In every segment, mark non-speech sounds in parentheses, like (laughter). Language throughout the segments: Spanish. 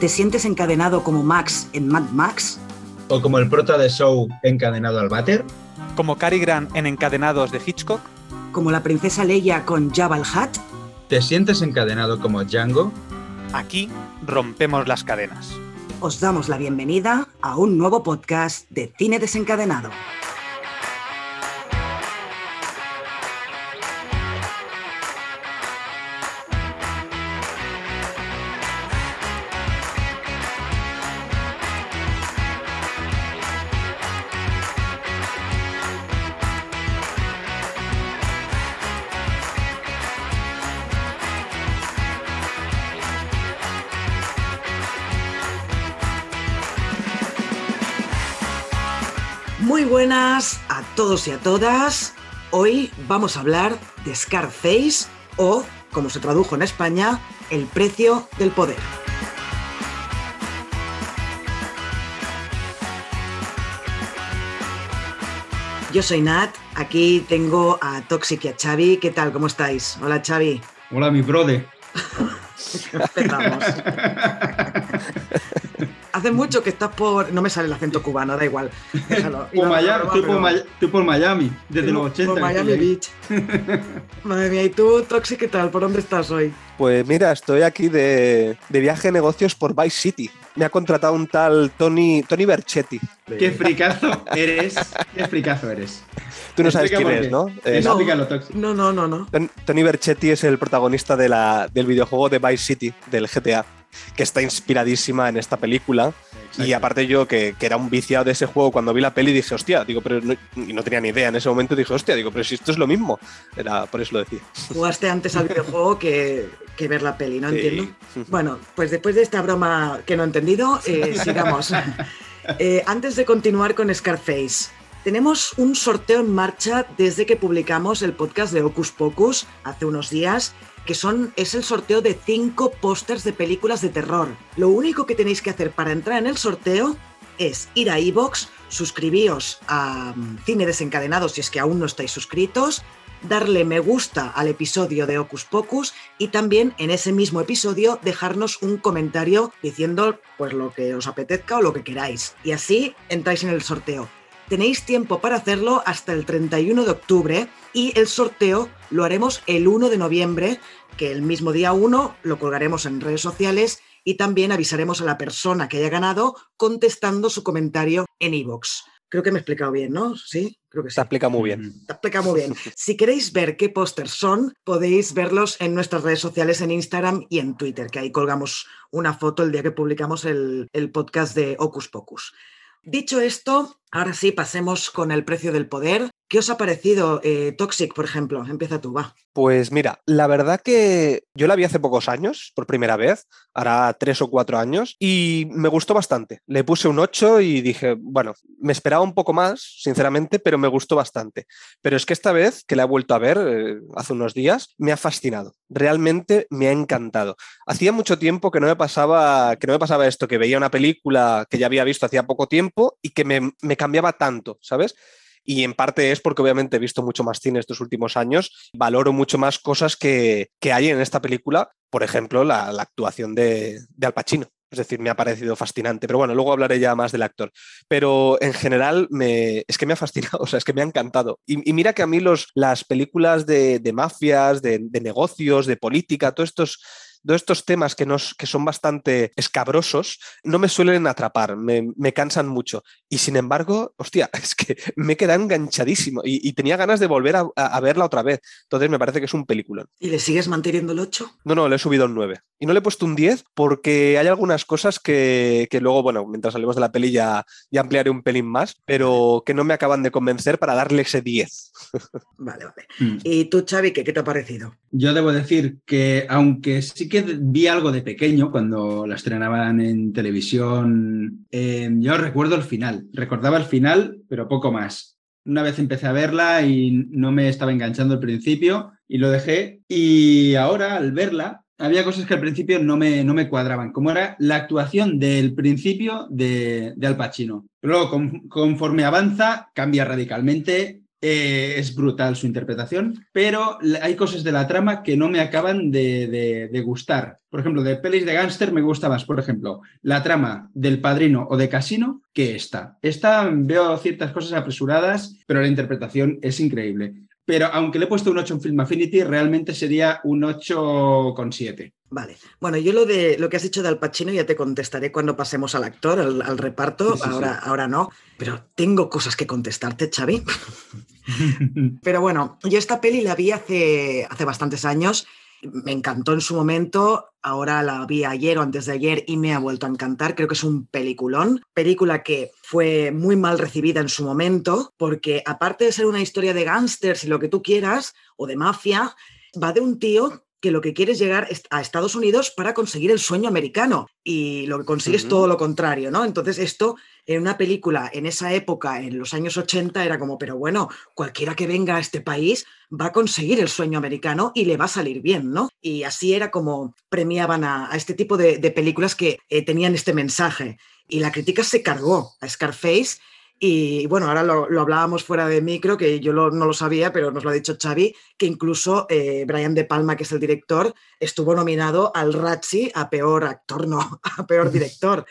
¿Te sientes encadenado como Max en Mad Max? ¿O como el prota de Show encadenado al váter? ¿Como Cary Grant en Encadenados de Hitchcock? ¿Como la princesa Leia con Jabba el Hutt? ¿Te sientes encadenado como Django? Aquí rompemos las cadenas. Os damos la bienvenida a un nuevo podcast de Cine Desencadenado. Todos y a todas. Hoy vamos a hablar de Scarface o, como se tradujo en España, El precio del poder. Yo soy Nat, aquí tengo a Toxic y a Xavi. ¿Qué tal? ¿Cómo estáis? Hola Xavi. Hola, mi brother. (laughs) Empezamos. (laughs) Hace mucho que estás por. No me sale el acento cubano, da igual. (laughs) Déjalo. Por Miami, estoy, por Miami, desde los 80. Por Miami Beach. Madre mía, ¿y tú, Toxic, qué tal? ¿Por dónde estás hoy? Pues mira, estoy aquí de, de viaje de negocios por Vice City. Me ha contratado un tal Tony, Tony Berchetti. Qué fricazo eres. Qué fricazo eres. Tú no sabes quién es, qué. ¿no? No. No, no, no, no. Ton- Tony Berchetti es el protagonista de la- del videojuego de Vice City, del GTA, que está inspiradísima en esta película. Y aparte yo, que, que era un viciado de ese juego, cuando vi la peli dije, hostia, digo, pero no, y no tenía ni idea en ese momento, dije, hostia, digo, pero si esto es lo mismo. Era, por eso lo decía. Jugaste antes al videojuego que, que ver la peli, ¿no Sí. entiendo? Bueno, pues después de esta broma que no he entendido, eh, (laughs) sigamos. Eh, antes de continuar con Scarface, tenemos un sorteo en marcha desde que publicamos el podcast de Ocus Pocus hace unos días, que son, es el sorteo de cinco pósters de películas de terror. Lo único que tenéis que hacer para entrar en el sorteo es ir a iVoox, suscribíos a mm, Cine Desencadenado si es que aún no estáis suscritos, darle me gusta al episodio de Ocus Pocus y también en ese mismo episodio dejarnos un comentario diciendo pues lo que os apetezca o lo que queráis. Y así entráis en el sorteo. Tenéis tiempo para hacerlo hasta el 31 de octubre y el sorteo lo haremos el 1 de noviembre, que el mismo día 1 lo colgaremos en redes sociales y también avisaremos a la persona que haya ganado contestando su comentario en iVoox. Creo que me he explicado bien, ¿no? Sí, creo que sí. Se explica muy bien. Te explica muy bien. Si queréis ver qué pósters son, podéis verlos en nuestras redes sociales, en Instagram y en Twitter, que ahí colgamos una foto el día que publicamos el, el podcast de Ocus Pocus. Dicho esto, ahora sí pasemos con el precio del poder. ¿Qué os ha parecido eh, Toxic, por ejemplo? Empieza tú, va. Pues mira, la verdad que yo la vi hace pocos años, por primera vez, hará tres o cuatro años, y me gustó bastante. Le puse un 8 y dije, bueno, me esperaba un poco más, sinceramente, pero me gustó bastante. Pero es que esta vez, que la he vuelto a ver eh, hace unos días, me ha fascinado. Realmente me ha encantado. Hacía mucho tiempo que no me pasaba, que no me pasaba esto, que veía una película que ya había visto hacía poco tiempo y que me, me cambiaba tanto, ¿sabes? Y en parte es porque obviamente he visto mucho más cine estos últimos años, valoro mucho más cosas que, que hay en esta película, por ejemplo, la, actuación de, de Al Pacino. Es decir, me ha parecido fascinante. Pero bueno, luego hablaré ya más del actor. Pero en general me, es que me ha fascinado, (laughs) o sea, es que me ha encantado. Y, y mira que a mí los, las películas de, de mafias, de, de negocios, de política, todos estos todos estos temas que, nos, que son bastante escabrosos no me suelen atrapar, me, me cansan mucho. Y sin embargo, hostia, (laughs) es que me queda enganchadísimo y, y tenía ganas de volver a, a- a verla otra vez. Entonces me parece que es un peliculón. ¿Y le sigues manteniendo el 8? No, no, le he subido un 9. Y no le he puesto un 10 porque hay algunas cosas que, que luego, bueno, mientras salimos de la peli ya, ya ampliaré un pelín más, pero que no me acaban de convencer para darle ese 10. (laughs) Vale, vale. Mm. ¿Y tú, Xavi, qué, qué te ha parecido? Yo debo decir que, aunque sí que vi algo de pequeño cuando la estrenaban en televisión, eh, yo recuerdo el final. Recordaba el final, pero poco más. Una vez empecé a verla y no me estaba enganchando al principio y lo dejé. Y ahora, al verla, había cosas que al principio no me, no me cuadraban, como era la actuación del principio de, de Al Pacino. Pero luego, con- conforme avanza, cambia radicalmente eh, es brutal su interpretación, pero hay cosas de la trama que no me acaban de, de, de gustar. Por ejemplo, de pelis de gángster me gusta más, por ejemplo, la trama del padrino o de casino que esta. Esta veo ciertas cosas apresuradas, pero la interpretación es increíble. Pero aunque le he puesto un 8 en Film Affinity, realmente sería un 8,7. Vale. Bueno, yo lo de lo que has dicho de Al Pacino ya te contestaré cuando pasemos al actor, al, al reparto. Sí, sí, ahora, sí. ahora no. Pero tengo cosas que contestarte, Xavi. (laughs) Pero bueno, yo esta peli la vi hace, hace bastantes años. Me encantó en su momento. Ahora la vi ayer o antes de ayer y me ha vuelto a encantar. Creo que es un peliculón. Película que fue muy mal recibida en su momento, porque aparte de ser una historia de gángsters y lo que tú quieras, o de mafia, va de un tío que lo que quiere es llegar a Estados Unidos para conseguir el sueño americano y lo que consigue es todo lo contrario, ¿no? Entonces esto en una película en esa época, en los años 80, era como, pero bueno, cualquiera que venga a este país va a conseguir el sueño americano y le va a salir bien, ¿no? Y así era como premiaban a, a este tipo de, de películas que eh, tenían este mensaje. Y la crítica se cargó a Scarface y bueno, ahora lo, lo hablábamos fuera de micro, que yo no lo sabía, pero nos lo ha dicho Xavi, que incluso eh, Brian De Palma, que es el director, estuvo nominado al Razzie a peor actor, no, (laughs) a peor director.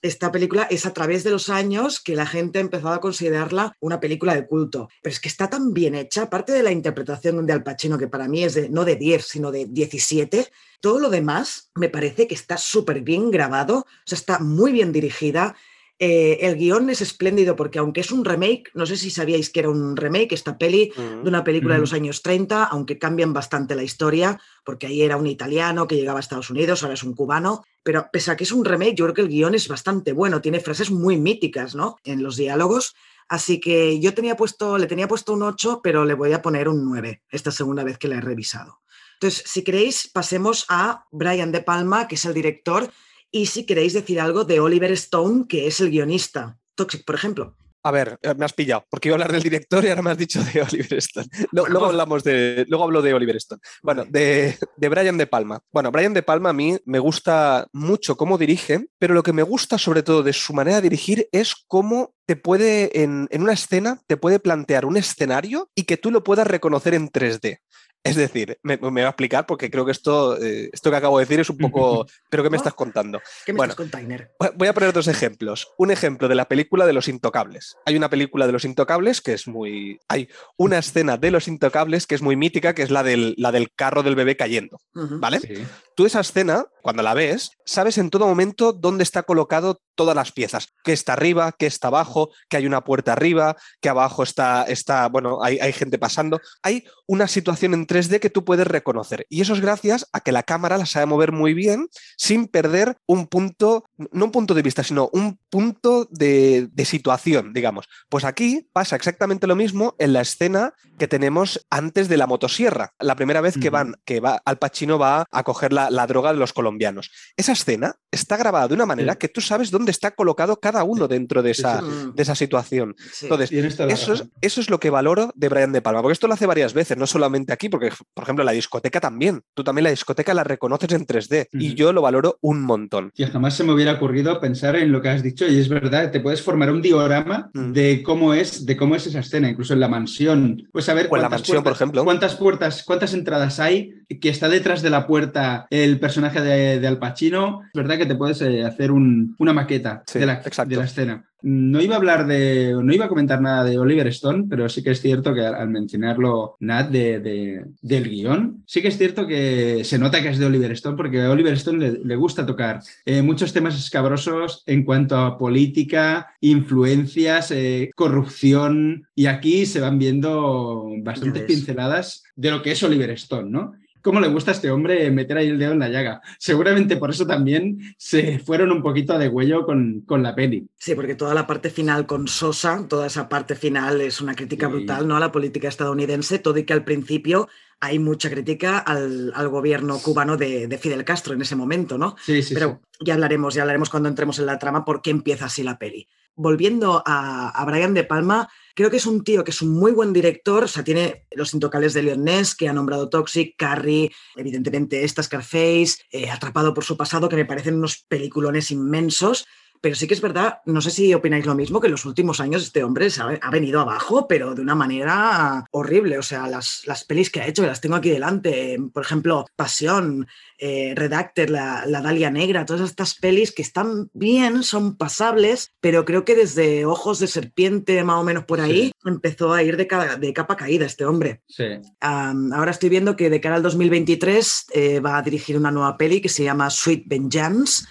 Esta película es a través de los años que la gente ha empezado a considerarla una película de culto. Pero es que está tan bien hecha, aparte de la interpretación de Al Pacino, que para mí es de, no de 10, sino de 17, todo lo demás me parece que está súper bien grabado, o sea, está muy bien dirigida. Eh, el guion es espléndido porque aunque es un remake, no sé si sabíais que era un remake, esta peli de una película de Ujú. los años 30, aunque cambian bastante la historia, porque ahí era un italiano que llegaba a Estados Unidos, ahora es un cubano, pero pese a que es un remake, yo creo que el guion es bastante bueno, tiene frases muy míticas, ¿no? En los diálogos. Así que yo tenía puesto, le tenía puesto un 8, pero le voy a poner un 9 esta segunda vez que la he revisado. Entonces, si queréis, pasemos a Brian De Palma, que es el director, y si queréis decir algo de Oliver Stone, que es el guionista. Toxic, por ejemplo. A ver, eh, me has pillado, porque iba a hablar del director y ahora me has dicho de (laughs) Oliver Stone. Luego hablamos de, luego hablo de Oliver Stone. Bueno, de, de Brian De Palma. Bueno, Brian De Palma a mí me gusta mucho cómo dirige, pero lo que me gusta sobre todo de su manera de dirigir es cómo te puede, en, en una escena, te puede plantear un escenario y que tú lo puedas reconocer en 3D. Es decir, me, me voy a explicar porque creo que esto, eh, esto que acabo de decir es un poco... (laughs) ¿Pero qué me estás contando? ¿Qué me Bueno. estás container? Voy a poner dos ejemplos. Un ejemplo de la película de Los Intocables. Hay una película de Los Intocables que es muy... Hay una escena de Los Intocables que es muy mítica, que es la del, la del carro del bebé cayendo. ¿Vale? Sí. Tú esa escena, cuando la ves, sabes en todo momento dónde está colocado todas las piezas. Que está arriba, que está abajo, que hay una puerta arriba, que abajo está, está bueno, hay, hay gente pasando. Hay una situación en 3D que tú puedes reconocer. Y eso es gracias a que la cámara la sabe mover muy bien sin perder un punto, no un punto de vista, sino un punto de, de situación, digamos. Pues aquí pasa exactamente lo mismo en la escena que tenemos antes de la motosierra. La primera vez que van, que va, Al Pacino va a coger la, la droga de los colombianos. Esa escena está grabada de una manera Sí. que tú sabes dónde está colocado cada uno dentro de esa, sí, de esa situación. sí. Entonces, eso es, eso es lo que valoro de Brian De Palma, porque esto lo hace varias veces, no solamente aquí, porque, por ejemplo, la discoteca también. Tú también la discoteca la reconoces en 3D y yo lo valoro un montón. Y jamás se me hubiera ocurrido pensar en lo que has dicho, y es verdad, te puedes formar un diorama Mm. de cómo es, de cómo es esa escena, incluso en la mansión. Pues saber O en la cuántas mansión, por puertas- ejemplo. cuántas puertas, cuántas entradas hay, que está detrás de la puerta el personaje de, de Al Pacino. Es verdad que te puedes eh, hacer un- una maqueta Sí, de, la, exacto. de la escena. No iba a hablar de, no iba a comentar nada de Oliver Stone, pero sí que es cierto que al, al mencionarlo Nat de, de- del guion, sí que es cierto que se nota que es de Oliver Stone porque a Oliver Stone le, le gusta tocar eh, muchos temas escabrosos en cuanto a política, influencias, eh, corrupción y aquí se van viendo bastantes pinceladas de lo que es Oliver Stone, ¿no? ¿Cómo le gusta a este hombre meter ahí el dedo en la llaga? Seguramente por eso también se fueron un poquito de huello con, con la peli. Sí, porque toda la parte final con Sosa, toda esa parte final es una crítica Sí. brutal ¿no? a la política estadounidense, todo y que al principio hay mucha crítica al, al gobierno cubano de, de Fidel Castro en ese momento, ¿no? Sí, sí, Pero ya hablaremos, ya hablaremos cuando entremos en la trama por qué empieza así la peli. Volviendo a, a Brian De Palma, creo que es un tío que es un muy buen director, o sea, tiene Los Intocables de Leon Ness, que ha nombrado Toxic, Carrie, evidentemente esta Scarface, eh, Atrapado por su pasado, que me parecen unos peliculones inmensos, pero sí que es verdad, no sé si opináis lo mismo, que en los últimos años este hombre se ha, ha venido abajo, pero de una manera horrible. O sea, las, las pelis que ha hecho, que las tengo aquí delante, por ejemplo, Pasión, eh, Redacted, la, la Dalia Negra, todas estas pelis que están bien, son pasables, pero creo que desde Ojos de Serpiente, más o menos por ahí, empezó a ir de, ca- de capa caída este hombre. Sí. Ahora estoy viendo que de cara al 2023 eh, va a dirigir una nueva peli que se llama Sweet Vengeance.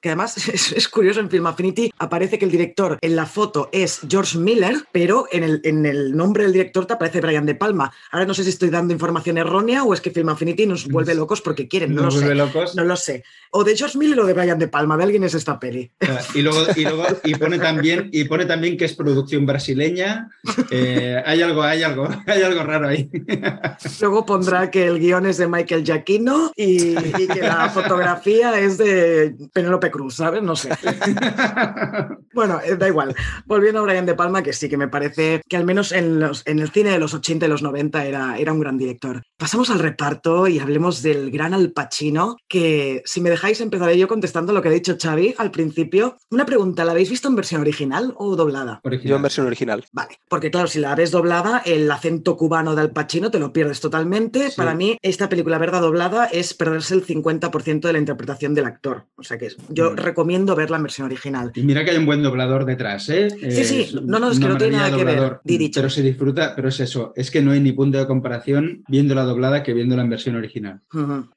Que además (laughs) es, es curioso, en Film Affinity aparece que el director en la foto es George Miller, pero en el, en el nombre del director te aparece Brian De Palma. Ahora no sé si estoy dando información errónea o es que Film Affinity nos vuelve (laughs) locos porque quieren, no Nos lo sé. vuelve locos. No lo sé. O de George Miller o de Brian De Palma, de alguien es esta peli. Ah, Y luego, y luego y pone también y pone también que es producción brasileña. Eh, hay algo, hay algo, hay algo raro ahí. (laughs) Luego pondrá que el guion es de Michael Giacchino y, y que la fotografía es de Penélope Cruz, ¿sabes? No sé. (laughs) Bueno, eh, da igual. Volviendo a Brian De Palma, que sí que me parece que al menos en, los- en el cine de los 80 y los 90 era, era un gran director. Pasamos al reparto y hablemos del gran Al Pacino, que si me dejáis empezaré yo contestando lo que ha dicho Xavi al principio. Una pregunta, ¿la habéis visto en versión original o doblada? Yo en versión original. Vale, porque claro, si la ves doblada, el acento cubano de Al Pacino te lo pierdes totalmente. Sí. Para mí, esta película verdad doblada es perderse el 50% de la interpretación del actor. O sea que yo Mm. recomiendo verla en versión original. Y mira que hay un buen doblador detrás, ¿eh? Sí, sí, Es no, no, es que no tiene nada que ver, dicho. Pero se disfruta, pero es eso, es que no hay ni punto de comparación viéndola doblada que viéndola en versión original.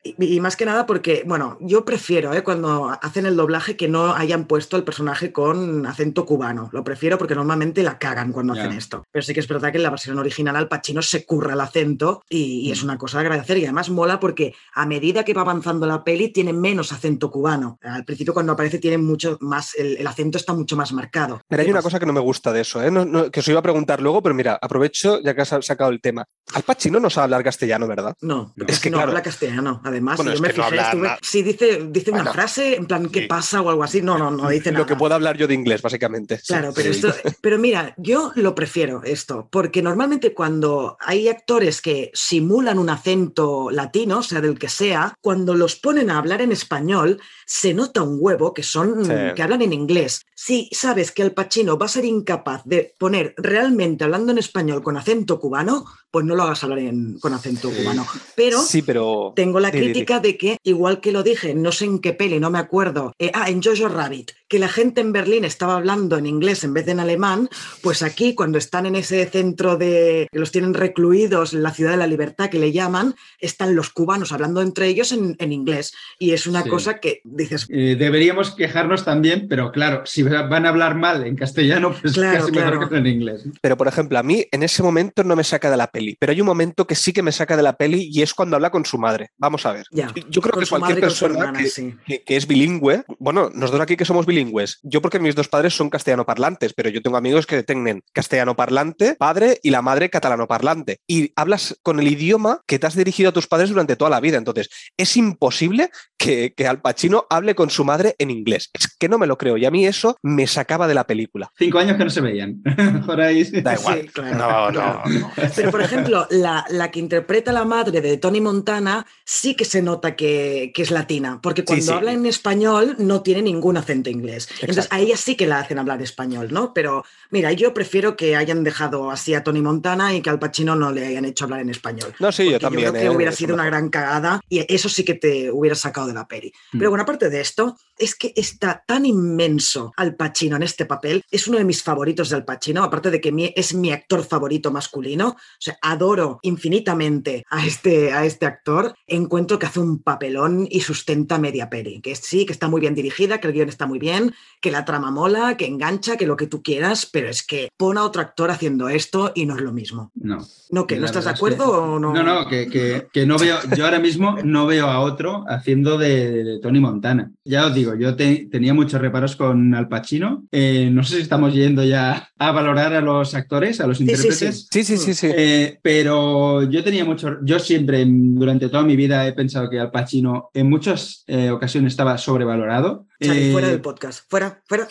Y, y más que nada porque, bueno, yo prefiero ¿eh? cuando hacen el doblaje que no hayan puesto el personaje con acento cubano. Lo prefiero porque normalmente la cagan cuando Ya. hacen esto. Pero sí que es verdad que en la versión original Al Pacino se curra el acento y, y es Mm. una cosa de agradecer. Y además mola porque a medida que va avanzando la peli tiene menos acento cubano. Al principio cuando aparece tiene mucho más, el, el acento está mucho más marcado. Pero hay ¿Qué una cosa que no me gusta de eso, ¿eh? No- no- que os iba a preguntar luego, pero mira, aprovecho ya que has sacado el tema. Al Pacino no sabe hablar castellano, ¿verdad? No, No. es que no claro. habla castellano. Además, Bueno, yo me fijé, estuve- sí dice, dice una Bueno, frase en plan, ¿qué sí. pasa? o algo así. No, no, no dice nada. Lo que puedo hablar yo de inglés, básicamente. Claro, pero Sí. esto, pero mira, yo lo prefiero esto, porque normalmente cuando hay actores que simulan un acento latino, sea del que sea, cuando los ponen a hablar en español, se nota un huevo que son Sí. que hablan en inglés. Si sabes que Al Pacino va a ser incapaz de poner realmente hablando en español con acento cubano, pues no lo hagas hablar en- con acento cubano. Pero Sí, pero. tengo la crítica de que, igual que lo dije, no sé en qué peli, no me acuerdo. eh, ah, en Jojo Rabbit, que la gente en Berlín estaba hablando en inglés en vez de en alemán, pues aquí, cuando están en ese centro de. que los tienen recluidos, en la ciudad de la libertad que le llaman, están los cubanos hablando entre ellos en, en inglés. Y es una Sí. cosa que dices. Eh, deberíamos quejarnos también, pero claro, si van a hablar mal en castellano, pues Claro, casi claro. mejor que en inglés. Pero, por ejemplo, a mí en ese momento no me saca de la peli. Pero hay un momento que sí que me saca de la peli y es cuando habla con su madre. Vamos a ver. Ya, Yo creo que cualquier persona hermana, que, sí. que- que es bilingüe, bueno, nosotros aquí que somos bilingües, yo porque mis dos padres son castellano parlantes, pero yo tengo amigos que tienen castellano parlante, padre y la madre catalano parlante. Y hablas con el idioma que te has dirigido a tus padres durante toda la vida. Entonces, es imposible que, que Al Pacino hable con su madre en inglés. Es que no me lo creo. Y a mí eso me sacaba de la película. Cinco años que no se veían. (laughs) Por ahí. sí. Da igual. Sí, claro, No, no, no. Pero, por ejemplo, la, la que interpreta a la madre de Tony Montana sí que se nota que, que es latina, porque cuando sí. habla en español no tiene ningún acento inglés. Entonces, a ella sí que la hacen hablar español, ¿no? Pero mira, yo prefiero que hayan dejado así a Tony Montana y que al Pacino no le hayan hecho hablar en español. No, sí, yo también. creo que eh, hubiera sido una gran cagada y eso sí que te hubiera sacado de la peli. Mm. Pero bueno, aparte de esto, es que está tan inmenso Al Pacino en este papel. Es uno de mis favoritos de Al Pacino, aparte de que mi- es mi actor favorito masculino. O sea, adoro infinitamente a este, a este actor. Encuentro que hace un papelón y sustenta media peli. Que sí, que está muy bien dirigida, que el guion está muy bien, que la trama mola, que engancha, que lo que tú quieras, pero es que pon a otro actor haciendo esto y no es lo mismo. No. ¿No que ¿No estás de es acuerdo que- o no? No, no, que, que- que no veo, yo ahora mismo no veo a otro haciendo de, de Tony Montana. Ya os digo, yo te- tenía muchos reparos con Al Pacino. Eh, no sé si estamos yendo ya a valorar a los actores, a los Sí, sí, intérpretes. Sí, sí, sí, sí. Eh, pero yo tenía mucho, yo siempre durante toda mi vida he pensado que Al Pacino en muchas eh, ocasiones estaba sobrevalorado. Eh, fuera del podcast. Fuera, fuera.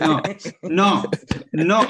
(laughs) no, no, no. (laughs)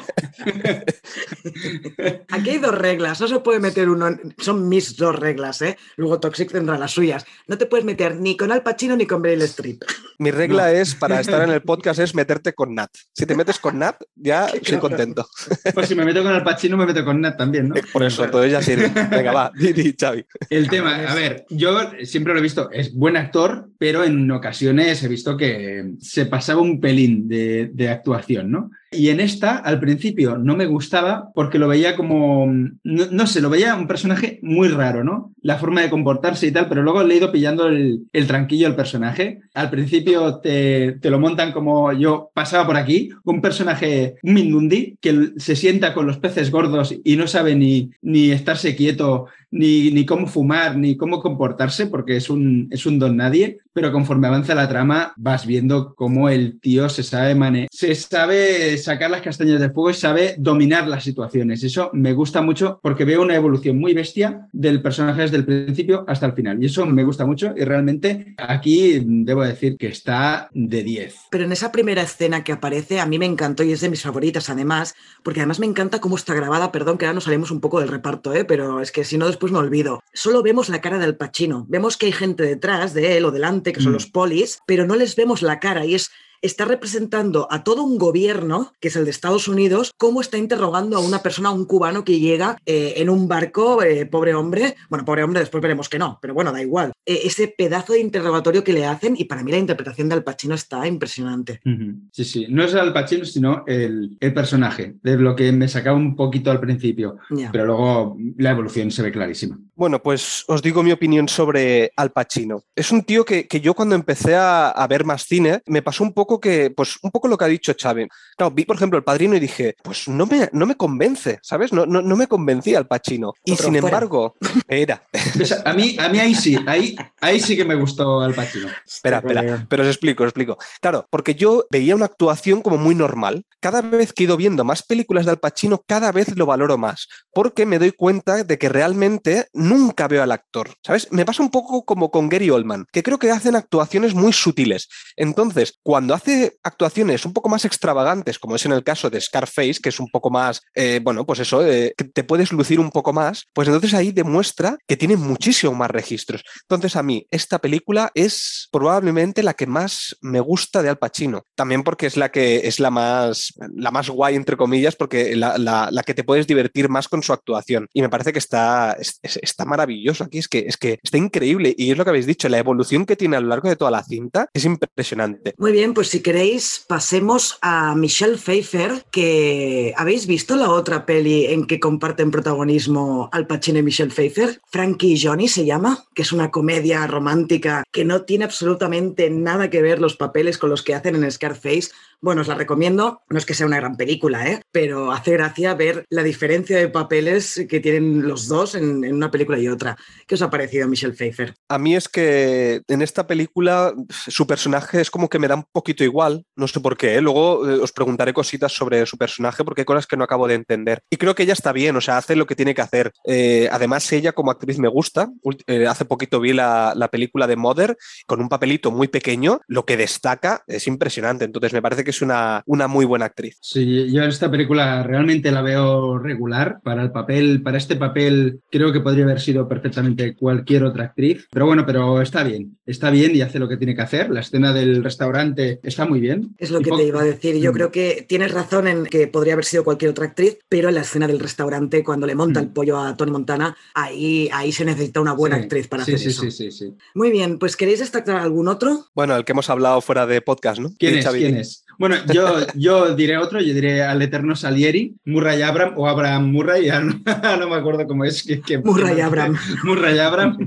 Aquí hay dos reglas, no se puede meter uno, en- son mis dos reglas, ¿eh? Luego Toxic tendrá las suyas. No te puedes meter ni con Al Pacino ni con Meryl Streep. Mi regla es, para estar en el (laughs) podcast, es meterte con Nat. Si te metes con Nat, ya (laughs) soy contento. Pues si me meto con Al Pacino, me meto con Nat también, ¿no? Por eso, todo ya sirve. Venga, va, di, di, Xavi. El tema, a ver, yo siempre lo he visto, es buen actor, pero en ocasiones he visto que se pasaba un pelín de, de actuación, ¿no? Y en esta, al principio, no me gustaba porque lo veía como, no, no, sé, lo veía un personaje muy raro, ¿no? La forma de comportarse y tal, pero luego he ido pillando el, el tranquillo al personaje. Al principio te, te, lo montan como yo pasaba por aquí, un personaje, un Mindundi, que se sienta con los peces gordos y no sabe ni, ni estarse quieto, ni, ni cómo fumar, ni cómo comportarse, porque es un, es un don nadie, pero conforme avanza la trama vas viendo cómo el tío se sabe, mane se sabe sacar las castañas de fuego y sabe dominar las situaciones. Eso me gusta mucho porque veo una evolución muy bestia del personaje desde el principio hasta el final. Y eso me gusta mucho y realmente aquí debo decir que está de 10. Pero en esa primera escena que aparece a mí me encantó y es de mis favoritas además, porque además me encanta cómo está grabada, perdón que ahora nos salimos un poco del reparto, ¿eh? pero es que si no después me olvido. Solo vemos la cara del Pachino, vemos que hay gente detrás de él o delante, que son mm. los polis, pero no les vemos la cara y es está representando a todo un gobierno, que es el de Estados Unidos, cómo está interrogando a una persona, a un cubano que llega eh, en un barco, eh, pobre hombre, bueno, pobre hombre, después veremos que no, pero bueno, da igual. Eh, ese pedazo de interrogatorio que le hacen y para mí la interpretación de Al Pacino está impresionante. Uh -huh. Sí, sí, no es Al Pacino, sino el, el, personaje, de lo que me sacaba un poquito al principio, yeah. pero luego la evolución se ve clarísima. Bueno, pues os digo mi opinión sobre Al Pacino. Es un tío que, que yo cuando empecé a, a ver más cine me pasó un poco que, pues un poco lo que ha dicho Xavi. Claro, vi por ejemplo El Padrino y dije, pues no me, no me convence, ¿sabes? No, no, no me convencía el Pacino. Y Otro sin fuera. embargo, era. Pues a mí, a mí ahí sí, ahí, ahí sí que me gustó Al Pacino. Espera, espera, pero os explico, os explico. Claro, porque yo veía una actuación como muy normal. Cada vez que he ido viendo más películas de Al Pacino, cada vez lo valoro más, porque me doy cuenta de que realmente nunca veo al actor, ¿sabes? Me pasa un poco como con Gary Oldman, que creo que hacen actuaciones muy sutiles. Entonces, cuando hace actuaciones un poco más extravagantes, como es en el caso de Scarface, que es un poco más, eh, bueno, pues eso, eh, que te puedes lucir un poco más, pues entonces ahí demuestra que tiene muchísimo más registros. Entonces a mí esta película es probablemente la que más me gusta de Al Pacino, también porque es la que es la más, la más guay, entre comillas, porque la, la, la que te puedes divertir más con su actuación. Y me parece que está, es, está maravilloso aquí, es que, es que está increíble. Y es lo que habéis dicho, la evolución que tiene a lo largo de toda la cinta es impresionante. Muy bien, pues si queréis, pasemos a Michelle Pfeiffer, que habéis visto la otra peli en que comparten protagonismo Al Pacino y Michelle Pfeiffer, Frankie y Johnny se llama, que es una comedia romántica que no tiene absolutamente nada que ver los papeles con los que hacen en Scarface. Bueno, os la recomiendo, no es que sea una gran película, ¿eh? pero hace gracia ver la diferencia de papeles que tienen los dos en, una película y otra. ¿Qué os ha parecido Michelle Pfeiffer? A mí es que en esta película su personaje es como que me da un poquito igual, no sé por qué, luego eh, os preguntaré cositas sobre su personaje porque hay cosas que no acabo de entender. Y creo que ella está bien, o sea, hace lo que tiene que hacer. Eh, además, ella como actriz me gusta. Eh, hace poquito vi la, la, película de Mother con un papelito muy pequeño, lo que destaca es impresionante, entonces me parece que es una, una muy buena actriz. Sí, yo esta película realmente la veo regular para el papel, para este papel creo que podría haber sido perfectamente cualquier otra actriz, pero bueno, pero está bien, está bien y hace lo que tiene que hacer. La escena del restaurante está muy bien. Es lo que te iba a decir. Yo mm. creo que tienes razón en que podría haber sido cualquier otra actriz, pero en la escena del restaurante, cuando le monta mm. el pollo a Tony Montana, ahí, ahí se necesita una buena sí. actriz para sí, hacer sí, eso. Sí, sí, sí. Muy bien, pues ¿queréis destacar algún otro? Bueno, el que hemos hablado fuera de podcast, ¿no? ¿Quién es? ¿Quién es? Bueno, yo, yo diré otro, yo diré al eterno Salieri, Murray Abram o Abraham Murray, ya no, (laughs) no me acuerdo cómo es. Que, que, Murray Abram. Murray Abram.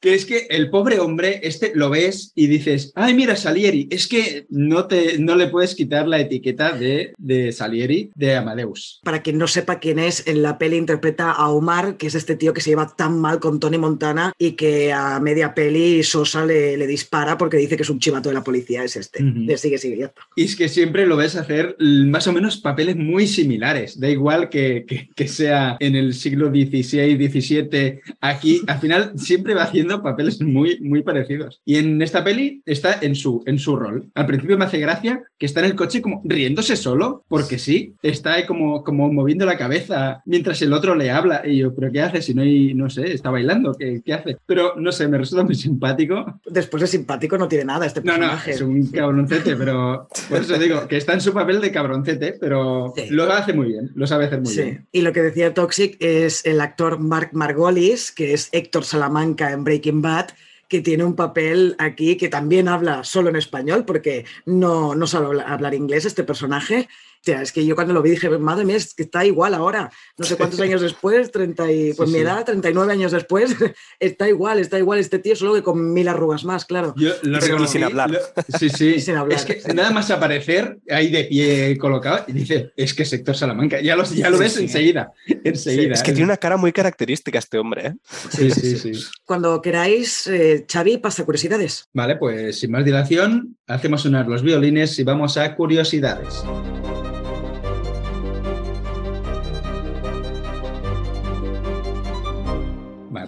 Que es que el pobre hombre, este lo ves y dices, ay, mira, Salieri, es que no, te, no le puedes quitar la etiqueta de, de Salieri de Amadeus. Para quien no sepa quién es, en la peli interpreta a Omar, que es este tío que se lleva tan mal con Tony Montana y que a media peli Sosa le, le dispara porque dice que es un chivato de la policía, es este. Uh -huh. Le sigue, sigue, ya está. Y es que siempre lo ves hacer más o menos papeles muy similares. Da igual que, que, que sea en el siglo XVI, XVII, aquí, al final siempre siempre va haciendo papeles muy, muy parecidos. Y en esta peli está en su, en su rol. Al principio me hace gracia que está en el coche como riéndose solo, porque sí, está como, como moviendo la cabeza mientras el otro le habla. Y yo, ¿pero qué hace? Si no hay, no sé, está bailando, ¿qué, qué hace? Pero no sé, me resulta muy simpático. Después de simpático no tiene nada este No, no, personaje. es un cabroncete, pero (laughs) por eso digo que está en su papel de cabroncete, pero Sí. lo hace muy bien, lo sabe hacer muy Sí, bien. y lo que decía Toxic es el actor Mark Margolis, que es Héctor Salamanca en Breaking Bad, que tiene un papel aquí que también habla solo en español, porque no, no sabe habla- hablar inglés este personaje. O sea, es que yo cuando lo vi dije, madre mía, es que está igual ahora. No sé cuántos (laughs) años después, 30 y, pues Sí, mi sí. edad, 39 años después, (laughs) está igual, está igual este tío, solo que con mil arrugas más, claro. Yo lo Y sin hablar. lo- sí, sí. Y (laughs) sin hablar. Es que nada más aparecer ahí de pie colocado y dice, es que es Héctor Salamanca. Ya lo, ya lo Sí, ves sí. enseguida. Enseguida. Es que tiene una cara muy característica este hombre. ¿eh? Sí, sí, sí. Cuando queráis, eh, Xavi, pasa curiosidades. Vale, pues sin más dilación, hacemos sonar los violines y vamos a curiosidades.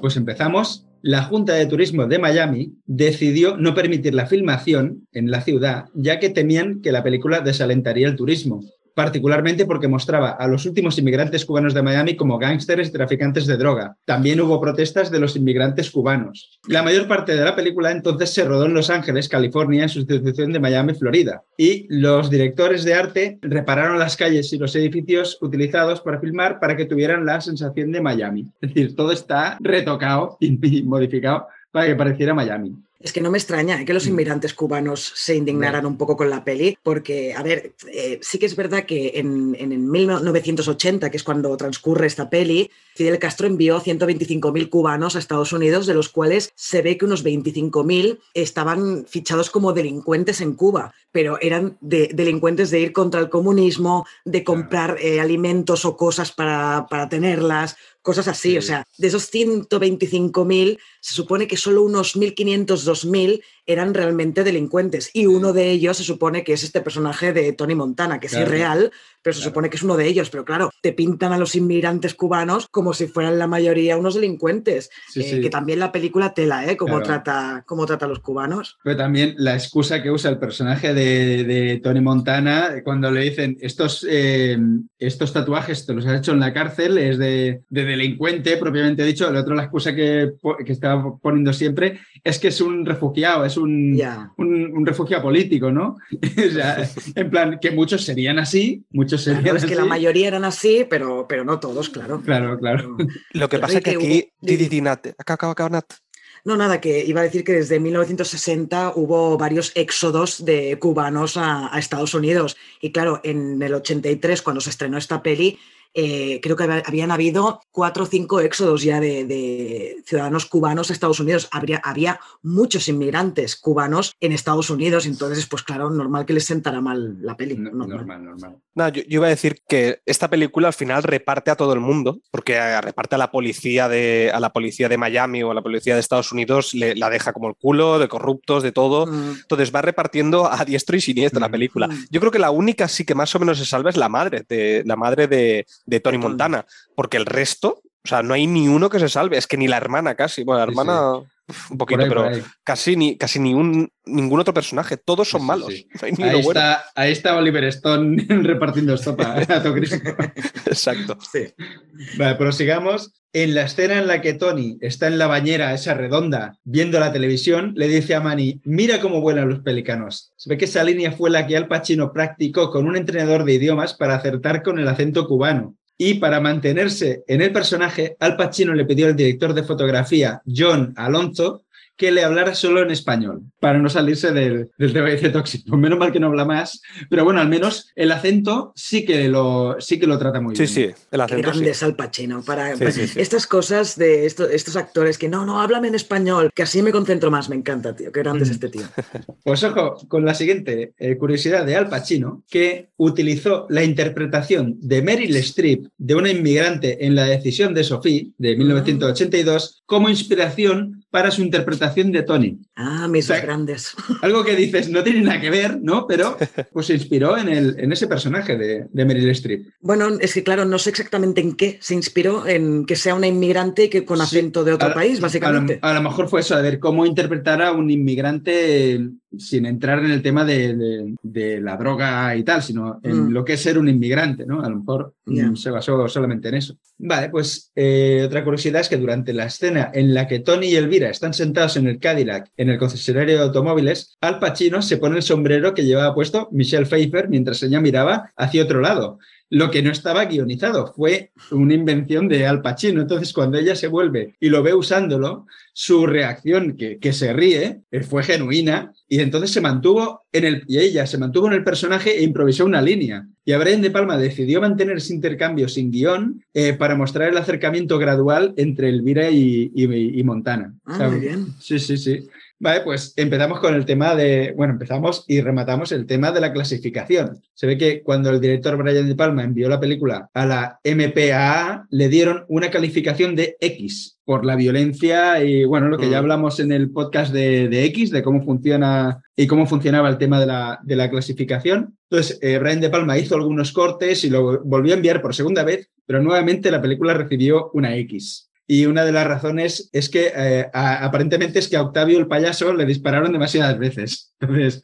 Pues empezamos. La Junta de Turismo de Miami decidió no permitir la filmación en la ciudad, ya que temían que la película desalentaría el turismo, particularmente porque mostraba a los últimos inmigrantes cubanos de Miami como gángsters y traficantes de droga. También hubo protestas de los inmigrantes cubanos. La mayor parte de la película entonces se rodó en Los Ángeles, California, en sustitución de Miami, Florida. Y los directores de arte repararon las calles y los edificios utilizados para filmar para que tuvieran la sensación de Miami. Es decir, todo está retocado y (laughs) modificado para que pareciera Miami. Es que no me extraña ¿eh? que los Mm. inmigrantes cubanos se indignaran un poco con la peli, porque, a ver, eh, sí que es verdad que en, en, en 1980, que es cuando transcurre esta peli, Fidel Castro envió 125.000 cubanos a Estados Unidos, de los cuales se ve que unos 25.000 estaban fichados como delincuentes en Cuba, pero eran de, delincuentes de ir contra el comunismo, de comprar eh, alimentos o cosas para, para tenerlas, cosas así. Sí. O sea, de esos 125.000, se supone que solo unos 1.500, 2.000 eran realmente delincuentes. Y uno de ellos se supone que es este personaje de Tony Montana, que Claro. es irreal, pero se Claro. supone que es uno de ellos. Pero claro, te pintan a los inmigrantes cubanos como si fueran la mayoría unos delincuentes. Sí, Eh, sí. Que también la película tela, ¿eh? Cómo, Claro. trata, cómo trata a los cubanos. Pero también la excusa que usa el personaje de, de Tony Montana cuando le dicen estos, eh, estos tatuajes te los has hecho en la cárcel, es de, de delincuente propiamente dicho. El otro, la excusa que, que está poniendo siempre es que es un refugiado, es un, Ya. un, un refugiado político, ¿no? (laughs) o sea, en plan, que muchos serían así, muchos serían Claro, es que la así. mayoría eran así, pero, pero no todos, claro. Claro, claro. Lo que pasa es que que aquí. hubo- Di, di, di, Nat. Acá, acá, acá, Nat. No, nada, que iba a decir que desde 1960 hubo varios éxodos de cubanos a, a Estados Unidos. Y claro, en el 83, cuando se estrenó esta peli, eh, creo que hab- habían habido cuatro o cinco éxodos ya de, de ciudadanos cubanos a Estados Unidos. Habría, había muchos inmigrantes cubanos en Estados Unidos, entonces, pues claro, normal que les sentara mal la peli. No- normal. normal, normal. No, yo, yo iba a decir que esta película al final reparte a todo el mundo, porque eh, reparte a la policía de, a la policía de Miami o a la policía de Estados Unidos, le- la deja como el culo, de corruptos, de todo. Mm, Entonces va repartiendo a diestro y siniestro la Mm. película. Yo creo que la única sí que más o menos se salva es la madre de, la madre de, de Tony. Montana, porque el resto, o sea, no hay ni uno que se salve, es que ni la hermana casi, bueno, la Sí, hermana un poquito, ahí, pero casi ni casi ni un ningún otro personaje, todos son Sí, malos, sí. (laughs) no Ahí bueno. está, ahí está Oliver Stone (laughs) repartiendo estopa a (laughs) todo. Exacto. sí. Vale, prosigamos. En la escena en la que Tony está en la bañera, esa redonda, viendo la televisión, le dice a Manny, mira cómo vuelan los pelicanos. Se ve que esa línea fue la que Al Pacino practicó con un entrenador de idiomas para acertar con el acento cubano. Y para mantenerse en el personaje, Al Pacino le pidió al director de fotografía, John Alonso, que le hablara solo en español, para no salirse del, del tema de tóxico. Pues menos mal que no habla más, pero bueno, al menos el acento sí que lo, sí que lo trata muy Sí, bien. sí, el Qué acento sí. grande es Al Pacino. Para, Sí, para- sí, sí. Estas cosas de esto- estos actores que no, no, háblame en español, que así me concentro más. Me encanta, tío. Qué grande es Mm. este tío. (laughs) Pues ojo con la siguiente eh, curiosidad de Al Pacino, que utilizó la interpretación de Meryl Streep de una inmigrante en La decisión de Sophie de 1982 como inspiración para su interpretación de Tony. Ah, mis O sea, dos grandes. Algo que (laughs) dices, no tiene nada que ver, ¿no? Pero pues se inspiró en, el, en ese personaje de, de Meryl Streep. Bueno, es que claro, no sé exactamente en qué se inspiró, en que sea una inmigrante y que con Sí, acento de otro a- país, A lo, básicamente. a lo mejor fue eso, de ver cómo interpretar a un inmigrante sin entrar en el tema de, de- de la droga y tal, sino en Mm. lo que es ser un inmigrante, ¿no? A lo mejor mm, se basó solamente en eso. Vale, pues eh, otra curiosidad es que durante la escena en la que Tony y Elvira están sentados en el Cadillac en el concesionario de automóviles, Al Pacino se pone el sombrero que llevaba puesto Michelle Pfeiffer mientras ella miraba hacia otro lado. Lo que no estaba guionizado fue una invención de Al Pacino. Entonces, cuando ella se vuelve y lo ve usándolo, su reacción, que, que se ríe, eh, fue genuina. Y entonces se mantuvo en el. Y ella se mantuvo en el personaje e improvisó una línea. Y a Brian De Palma decidió mantener ese intercambio sin guion eh, para mostrar el acercamiento gradual entre Elvira y, y- y Montana. Ah, muy bien. Sí, sí, sí. Vale, pues empezamos con el tema de, bueno, empezamos y rematamos el tema de la clasificación. Se ve que cuando el director Brian De Palma envió la película a la MPAA, le dieron una calificación de X por la violencia y, bueno, lo que ya Mm. hablamos en el podcast de, de X, de cómo funciona y cómo funcionaba el tema de la, de la clasificación. Entonces, eh, Brian De Palma hizo algunos cortes y lo volvió a enviar por segunda vez, pero nuevamente la película recibió una X. Y una de las razones es que eh, a- aparentemente es que a Octavio el payaso le dispararon demasiadas veces. Entonces,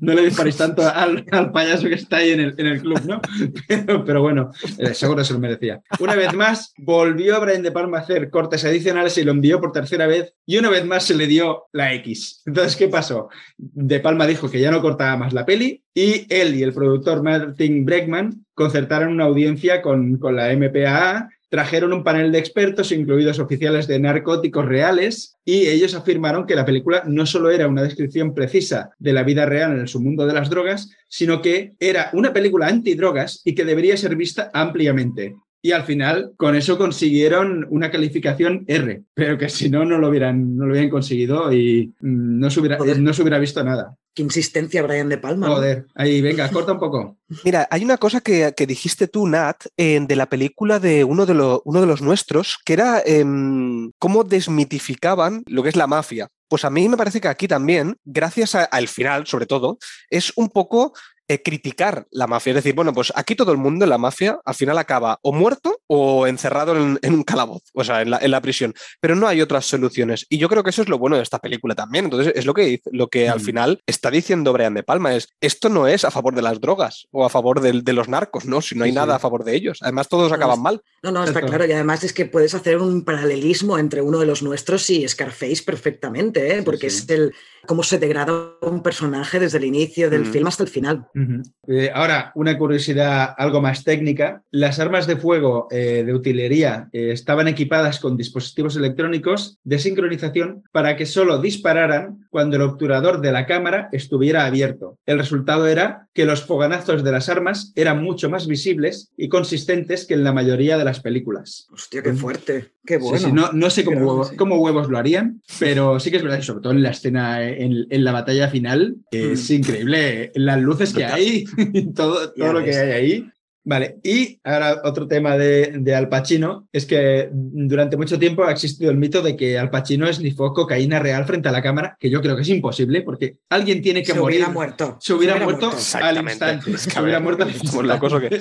no le disparéis tanto (laughs) al, al payaso que está ahí en el, en el club, ¿no? Pero, pero bueno, eh, seguro se lo merecía. Una vez más, volvió Brian De Palma a hacer cortes adicionales y lo envió por tercera vez. Y una vez más se le dio la X. Entonces, ¿qué pasó? De Palma dijo que ya no cortaba más la peli y él y el productor Martin Bregman concertaron una audiencia con, con la MPAA trajeron un panel de expertos, incluidos oficiales de narcóticos reales, y ellos afirmaron que la película no solo era una descripción precisa de la vida real en el submundo de las drogas, sino que era una película antidrogas y que debería ser vista ampliamente. Y al final, con eso consiguieron una calificación R, pero que si no, no lo hubieran, no lo hubieran conseguido y mm, no se hubiera, no se hubiera visto nada. Qué insistencia, Brian De Palma. ¿no? Joder, ahí, venga, corta un poco. (laughs) Mira, hay una cosa que, que dijiste tú, Nat, en- de la película de uno de, lo- uno de los nuestros, que era em, cómo desmitificaban lo que es la mafia. Pues a mí me parece que aquí también, gracias a- al final, sobre todo, es un poco eh, criticar la mafia. Es decir, bueno, pues aquí todo el mundo en la mafia al final acaba o muerto o encerrado en, en un calabozo, o sea, en la, en la prisión. Pero no hay otras soluciones. Y yo creo que eso es lo bueno de esta película también. Entonces, es lo que, lo que al Mm. final está diciendo Brian De Palma, es esto no es a favor de las drogas o a favor de, los narcos, ¿no? Si no hay Sí, nada sí. a favor de ellos. Además, todos No, acaban es- mal. No, no, está claro. Y además es que puedes hacer un paralelismo entre uno de los nuestros y Scarface perfectamente, ¿eh? porque sí. es el cómo se degrada un personaje desde el inicio del Mm. film hasta el final. Ujú. Eh, ahora, una curiosidad algo más técnica. Las armas de fuego eh, de utilería eh, estaban equipadas con dispositivos electrónicos de sincronización para que solo dispararan cuando el obturador de la cámara estuviera abierto. El resultado era que los fogonazos de las armas eran mucho más visibles y consistentes que en la mayoría de las películas. Hostia, qué fuerte. Qué Sí, bueno. sí, no, no sé cómo, sí. cómo huevos lo harían, pero sí que es verdad, y sobre todo en la escena, en, en la batalla final, es Mm. increíble. Las luces que hay, (laughs) todo, todo lo que hay ahí. Vale, y ahora otro tema de, de Al Pacino es que durante mucho tiempo ha existido el mito de que Al Pacino esnifó cocaína real frente a la cámara, que yo creo que es imposible porque alguien tiene que se morir. hubiera muerto. Se hubiera muerto al Exactamente. instante. Es que, Se a hubiera muerto al estamos locos, ¿o qué?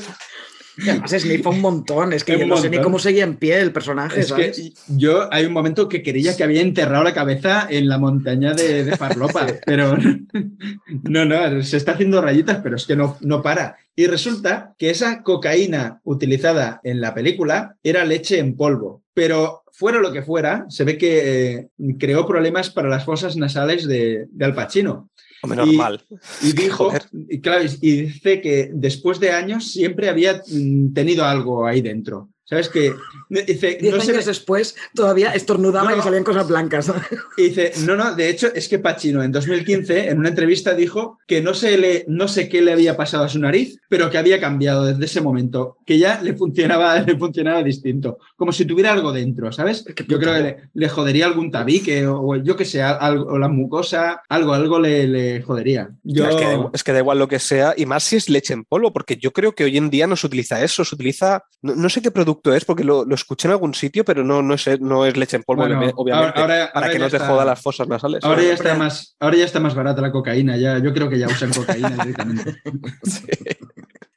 Y además snifa un montón. Es que yo no sé ni cómo seguía en pie el personaje, Es ¿sabes? que yo hay un momento que creía que había enterrado la cabeza en la montaña de, de Farlopa, (laughs) pero (laughs) no, no, se está haciendo rayitas, pero es que no, no para. Y resulta que esa cocaína utilizada en la película era leche en polvo, pero fuera lo que fuera, se ve que eh, creó problemas para las fosas nasales de, de Al Pacino. Hombre, Y- normal. Y dijo, Joder. y claro, y dice que después de años siempre había mm, tenido algo ahí dentro. ¿Sabes que Dice, Diez no años después todavía estornudaba No, y salían cosas blancas. Y dice, no, no, de hecho es que Pacino en 2015 en una entrevista dijo que no, se le, no sé qué le había pasado a su nariz, pero que había cambiado desde ese momento, que ya le funcionaba, (laughs) le funcionaba distinto, como si tuviera algo dentro, ¿sabes? Qué Yo creo que le, le jodería algún tabique o, o yo que sé, algo, o la mucosa, algo, algo le, le jodería. Yo, Es, que da, igual- es que da igual lo que sea, y más si es leche en polvo, porque yo creo que hoy en día no se utiliza eso, se utiliza, no, no sé qué producto producto es? Porque lo, lo escuché en algún sitio, pero no, no, es, no es leche en polvo, Bueno, obviamente. ahora- ahora- para ahora que ya no te está- joda las fosas nasales. Ahora ya, está más, ahora ya está más barata la cocaína, ya, yo creo que ya usan cocaína directamente. (laughs) Sí.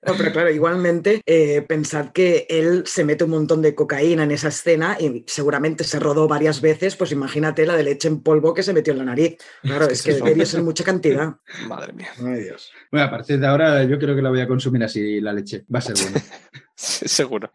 No, pero claro, igualmente eh, pensad que él se mete un montón de cocaína en esa escena y seguramente se rodó varias veces, pues imagínate la de leche en polvo que se metió en la nariz. Claro, (laughs) es que Sí, debió (laughs) ser mucha cantidad. Madre mía. Ay, Dios. Bueno, a partir de ahora yo creo que la voy a consumir así la leche, va a ser bueno. (laughs) Seguro.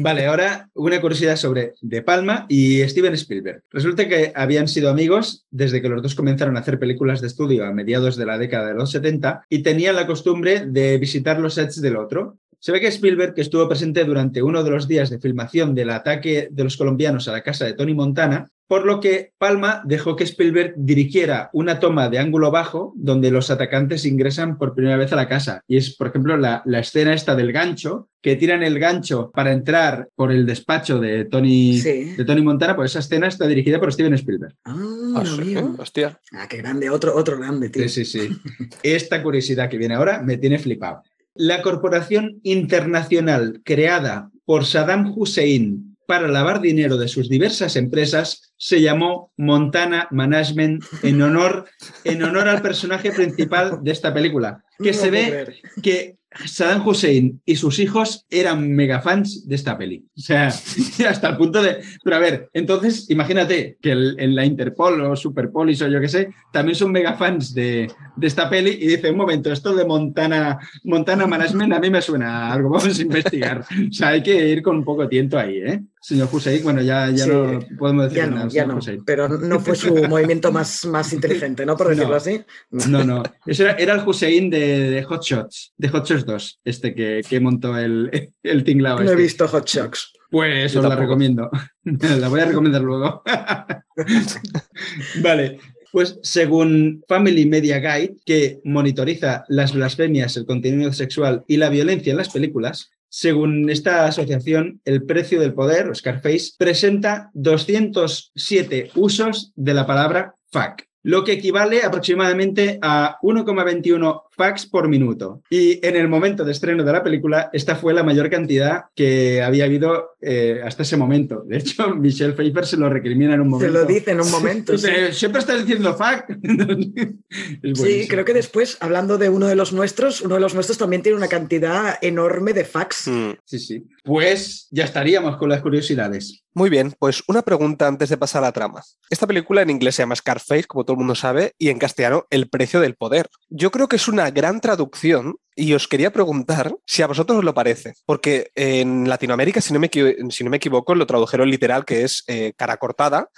Vale, ahora una curiosidad sobre De Palma y Steven Spielberg. Resulta que habían sido amigos desde que los dos comenzaron a hacer películas de estudio a mediados de la década de los 70 y tenían la costumbre de visitar los sets del otro. Se ve que Spielberg, que estuvo presente durante uno de los días de filmación del ataque de los colombianos a la casa de Tony Montana, por lo que Palma dejó que Spielberg dirigiera una toma de ángulo bajo donde los atacantes ingresan por primera vez a la casa. Y es, por ejemplo, la, la escena esta del gancho, que tiran el gancho para entrar por el despacho de Tony, Sí. de Tony Montana, pues esa escena está dirigida por Steven Spielberg. Ah, Ah, no. Hostia. Ah, qué grande, otro, otro grande, tío. Sí, sí, sí. Esta curiosidad que viene ahora me tiene flipado. La corporación internacional creada por Saddam Hussein para lavar dinero de sus diversas empresas se llamó Montana Management en honor, en honor al personaje principal de esta película, que No se ve creer. que Saddam Hussein y sus hijos eran mega fans de esta peli. O sea, (laughs) hasta el punto de... Pero a ver, entonces imagínate que el- en la Interpol o Superpolis o yo qué sé, también son mega fans de, de esta peli y dice, un momento, esto de Montana, Montana Management a mí me suena a algo, vamos a investigar. (laughs) O sea, hay que ir con un poco tiento ahí, ¿eh? Señor Hussein, bueno, ya, ya Sí, no podemos decir Ya nada, ya no. Hussein. Pero no fue su (laughs) movimiento más, más inteligente, ¿no? Por decirlo No. así. No, no. Eso era, era el Hussein de, de Hot Shots, de Hot Shots 2, este que, que montó el, (laughs) el tinglao. No he este. visto Hot Shocks. Pues Yo os la recomiendo. (laughs) la voy a recomendar luego. (laughs) vale. Pues según Family Media Guide, que monitoriza las blasfemias, el contenido sexual y la violencia en las películas, según esta asociación, el precio del poder, o Scarface, presenta 207 usos de la palabra fuck, lo que equivale aproximadamente a 1,21 fax por minuto. Y en el momento de estreno de la película, esta fue la mayor cantidad que había habido eh, hasta ese momento. De hecho, (laughs) Michelle Pfeiffer se lo recrimina en un Se momento. lo dice en un momento. sí. Siempre estás diciendo fuck. (laughs) Es Sí, creo que después, hablando de uno de los nuestros, uno de los nuestros también tiene una cantidad enorme de fax. Mm. Sí, sí. Pues ya estaríamos con las curiosidades. Muy bien, pues una pregunta antes de pasar a la trama. Esta película en inglés se llama Scarface, como todo el mundo sabe, y en castellano El precio del poder. Yo creo que es una gran traducción y os quería preguntar si a vosotros os lo parece, porque en Latinoamérica, si no me, si no me equivoco, lo tradujeron literal que es eh, cara cortada.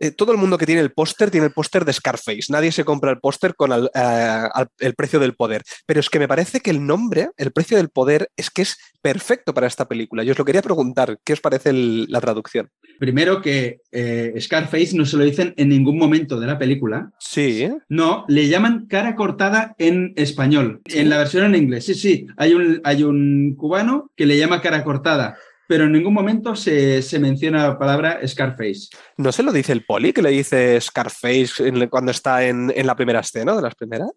Eh, todo el mundo que tiene el póster tiene el póster de Scarface. Nadie se compra el póster con al- eh, el precio del poder. Pero es que me parece que el nombre, el precio del poder, es que es perfecto para esta película. Yo os lo quería preguntar, ¿qué os parece el- la traducción? Primero que eh, Scarface no se lo dicen en ningún momento de la película. Sí, No, le llaman cara cortada en español. En la versión en inglés, sí, sí. Hay un, hay un cubano que le llama cara cortada, pero en ningún momento se, se menciona la palabra Scarface. ¿no se lo dice el poli que le dice Scarface en- cuando está en, en la primera escena de las primeras?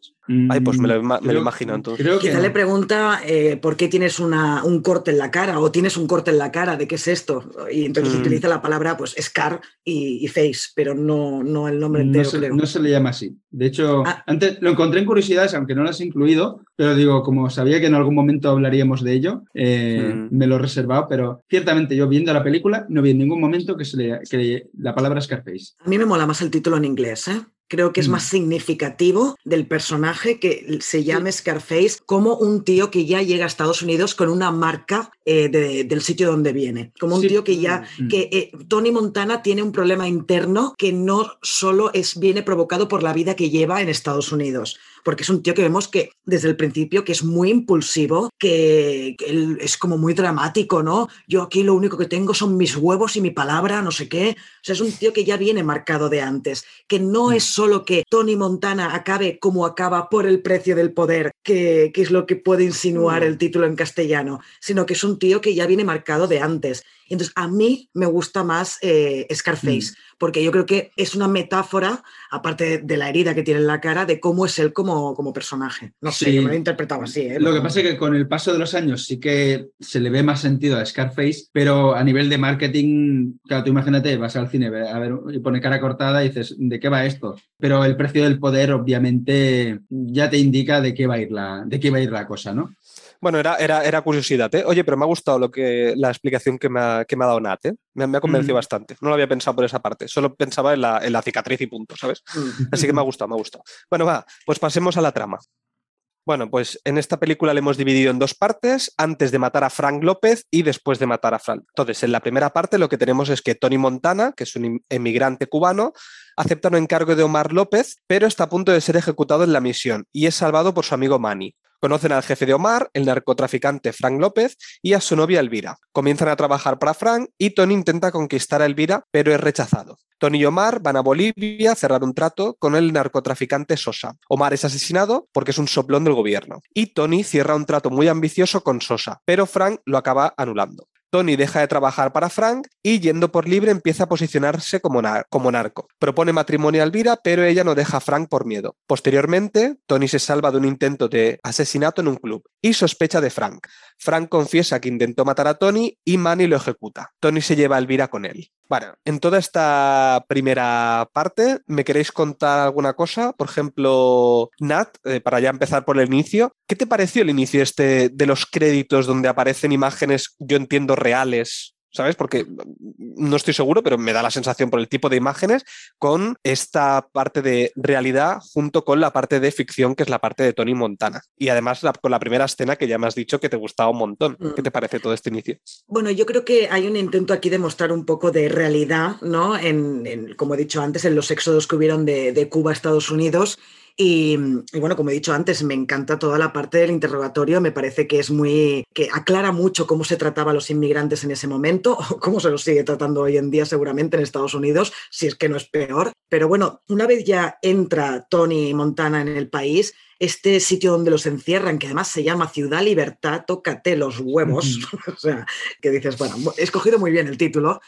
Ay, pues me lo, Creo- imagino entonces. Creo que Quizá no. le pregunta eh, por qué tienes una, un corte en la cara o tienes un corte en la cara, ¿de qué es esto? Y entonces Mm. utiliza la palabra pues scar y, y face, pero no, no el nombre entero, no se, creo. no se le llama así. De hecho, Ah. antes lo encontré en curiosidades, aunque no las he incluido, pero digo, como sabía que en algún momento hablaríamos de ello, eh, Mm. me lo he reservado, pero ciertamente yo viendo la película no vi en ningún momento que, se le, que la palabra Scarface. A mí me mola más el título en inglés, ¿eh? Creo que es Mm. más significativo del personaje que se llame Scarface como un tío que ya llega a Estados Unidos con una marca eh, de- del sitio donde viene. Como un Sí. tío que ya, Mm. que eh, Tony Montana tiene un problema interno que no solo es, viene provocado por la vida que lleva en Estados Unidos. Porque es un tío que vemos que desde el principio que es muy impulsivo, que, que él es como muy dramático, ¿no? Yo aquí lo único que tengo son mis huevos y mi palabra, no sé qué. O sea, es un tío que ya viene marcado de antes, que no Mm. es solo que Tony Montana acabe como acaba por el precio del poder, que, que es lo que puede insinuar Mm. el título en castellano, sino que es un un tío que ya viene marcado de antes. Entonces a mí me gusta más eh, Scarface, Mm. porque yo creo que es una metáfora, aparte de la herida que tiene en la cara, de cómo es él como, como personaje. No sé, Sí. yo me lo he interpretado así. ¿eh? Lo que pasa es que con el paso de los años sí que se le ve más sentido a Scarface, pero a nivel de marketing, claro, tú imagínate, vas al cine a ver y pone cara cortada y dices, ¿de qué va esto? Pero el precio del poder obviamente ya te indica de qué va a ir la, de qué va a ir la cosa, ¿no? Bueno, era, era, era curiosidad, ¿eh? Oye, pero me ha gustado lo que, la explicación que me ha, que me ha dado Nat, ¿eh? Me, me ha convencido Mm. bastante. No lo había pensado por esa parte. Solo pensaba en la, en la cicatriz y punto, ¿sabes? Mm. Así que me ha gustado, me ha gustado. Bueno, va, pues pasemos a la trama. Bueno, pues en esta película le hemos dividido en dos partes, antes de matar a Frank López y después de matar a Frank. Entonces, en la primera parte lo que tenemos es que Tony Montana, que es un em- emigrante cubano, acepta un encargo de Omar López, pero está a punto de ser ejecutado en la misión y es salvado por su amigo Manny. Conocen al jefe de Omar, el narcotraficante Frank López, y a su novia Elvira. Comienzan a trabajar para Frank y Tony intenta conquistar a Elvira, pero es rechazado. Tony y Omar van a Bolivia a cerrar un trato con el narcotraficante Sosa. Omar es asesinado porque es un soplón del gobierno. Y Tony cierra un trato muy ambicioso con Sosa, pero Frank lo acaba anulando. Tony deja de trabajar para Frank y yendo por libre empieza a posicionarse como, nar- como narco. Propone matrimonio a Elvira, pero ella no deja a Frank por miedo. Posteriormente, Tony se salva de un intento de asesinato en un club y sospecha de Frank. Frank confiesa que intentó matar a Tony y Manny lo ejecuta. Tony se lleva a Elvira con él. Bueno, en toda esta primera parte, ¿me queréis contar alguna cosa? Por ejemplo, Nat, eh, para ya empezar por el inicio, ¿qué te pareció el inicio este de los créditos donde aparecen imágenes, yo entiendo, reales? ¿Sabes? Porque mm, no estoy seguro, pero me da la sensación por el tipo de imágenes con esta parte de realidad junto con la parte de ficción, que es la parte de Tony Montana. Y además la- con la primera escena que ya me has dicho que te gustaba un montón. Mm. ¿Qué te parece todo este inicio? Bueno, yo creo que hay un intento aquí de mostrar un poco de realidad, ¿no? En, en, como he dicho antes, en los éxodos que hubieron de, de Cuba a Estados Unidos. Y, y, bueno, como he dicho antes, me encanta toda la parte del interrogatorio, me parece que es muy, que aclara mucho cómo se trataba a los inmigrantes en ese momento, (laughs) o cómo se los sigue tratando hoy en día seguramente en Estados Unidos, si es que no es peor. Pero bueno, una vez ya entra Tony Montana en el país, este sitio donde los encierran, que además se llama Ciudad Libertad, tócate los huevos, (laughs) o sea, que dices, bueno, he escogido muy bien el título.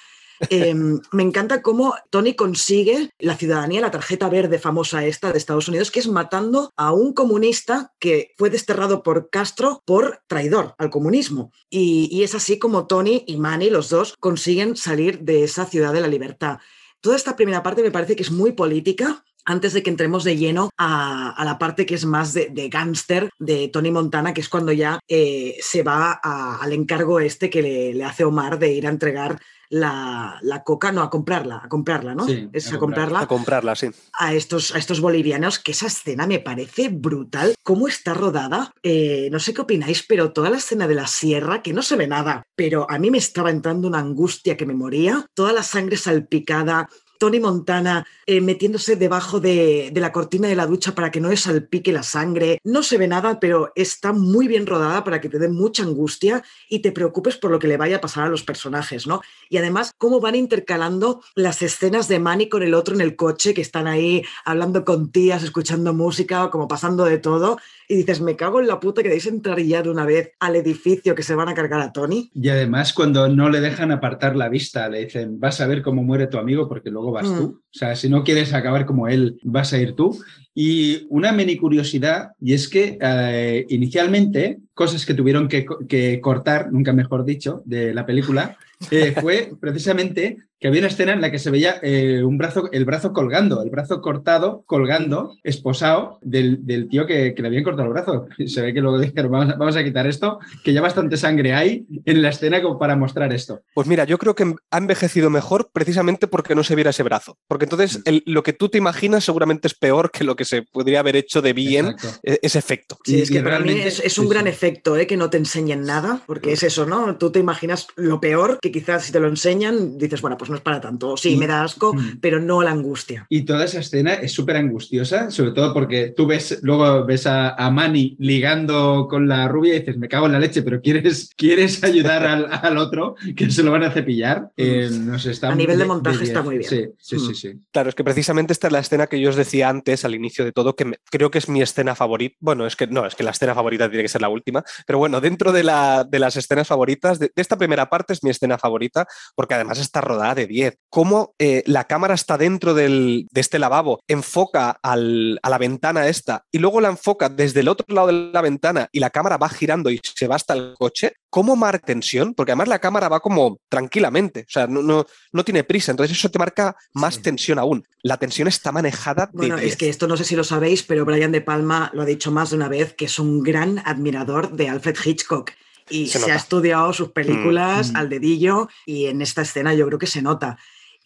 Eh, me encanta cómo Tony consigue la ciudadanía, la tarjeta verde famosa esta de Estados Unidos, que es matando a un comunista que fue desterrado por Castro por traidor al comunismo. Y, es así como Tony y Manny, los dos, consiguen salir de esa ciudad de la libertad. Toda esta primera parte me parece que es muy política, antes de que entremos de lleno a, la parte que es más de, gángster de Tony Montana, que es cuando ya eh, se va al encargo este que le, le, hace Omar de ir a entregar la, la, coca, no, a comprarla, a comprarla, ¿no? Sí, es a, a comprarla. A comprarla, sí. A estos, a estos bolivianos, que esa escena me parece brutal. ¿Cómo está rodada? Eh, no sé qué opináis, pero toda la escena de la sierra, que no se ve nada, pero a mí me estaba entrando una angustia que me moría. Toda la sangre salpicada, Tony Montana eh, metiéndose debajo de, la cortina de la ducha para que no le salpique la sangre. No se ve nada, pero está muy bien rodada para que te dé mucha angustia y te preocupes por lo que le vaya a pasar a los personajes, ¿no? Y además, cómo van intercalando las escenas de Manny con el otro en el coche, que están ahí hablando con tías, escuchando música, como pasando de todo. Y dices, me cago en la puta que deis entrar ya de una vez al edificio que se van a cargar a Tony. Y además, cuando no le dejan apartar la vista, le dicen, vas a ver cómo muere tu amigo porque luego vas mm. tú. O sea, si no quieres acabar como él, vas a ir tú. Y una mini curiosidad, y es que eh, inicialmente, cosas que tuvieron que, que, cortar, nunca mejor dicho, de la película, (laughs) eh, fue precisamente que había una escena en la que se veía eh, un brazo, el brazo colgando, el brazo cortado, colgando, esposado del, del tío que, que, le habían cortado el brazo. (laughs) Se ve que luego dijeron, vamos a, vamos a quitar esto, que ya bastante sangre hay en la escena como para mostrar esto. Pues mira, yo creo que ha envejecido mejor precisamente porque no se viera ese brazo. Porque entonces el, lo que tú te imaginas seguramente es peor que lo que se podría haber hecho de bien Exacto. ese efecto. Sí, es que para mí es, es un sí, gran sí. efecto, ¿eh? que no te enseñen nada, porque es eso, ¿no? Tú te imaginas lo peor, que quizás si te lo enseñan, dices, bueno, pues pues no es para tanto. Sí, Y- me da asco, Mm. pero no la angustia. Y toda esa escena es súper angustiosa, sobre todo porque tú ves, luego ves a, a Manny ligando con la rubia y dices, me cago en la leche, pero ¿quieres, quieres (laughs) ayudar al, al otro que se lo van a cepillar? Eh, no sé, está A nivel de montaje está muy bien. Sí, sí, sí, Mm. sí. Claro, es que precisamente esta es la escena que yo os decía antes, al inicio de todo, que me- creo que es mi escena favorita. Bueno, es que no, es que la escena favorita tiene que ser la última, pero bueno, dentro de, la, de las escenas favoritas, de, de esta primera parte es mi escena favorita, porque además está rodada de 10. Cómo eh, la cámara está dentro del- de este lavabo, enfoca al- a la ventana esta y luego la enfoca desde el otro lado de la ventana y la cámara va girando y se va hasta el coche. ¿Cómo marca tensión? Porque además la cámara va como tranquilamente, o sea, no, no, no tiene prisa, entonces eso te marca más Sí. tensión aún. La tensión está manejada de Bueno, 10. es que esto no sé si lo sabéis, pero Brian De Palma lo ha dicho más de una vez, que es un gran admirador de Alfred Hitchcock. Y Se ha estudiado sus películas Mm. al dedillo y en esta escena yo creo que se nota.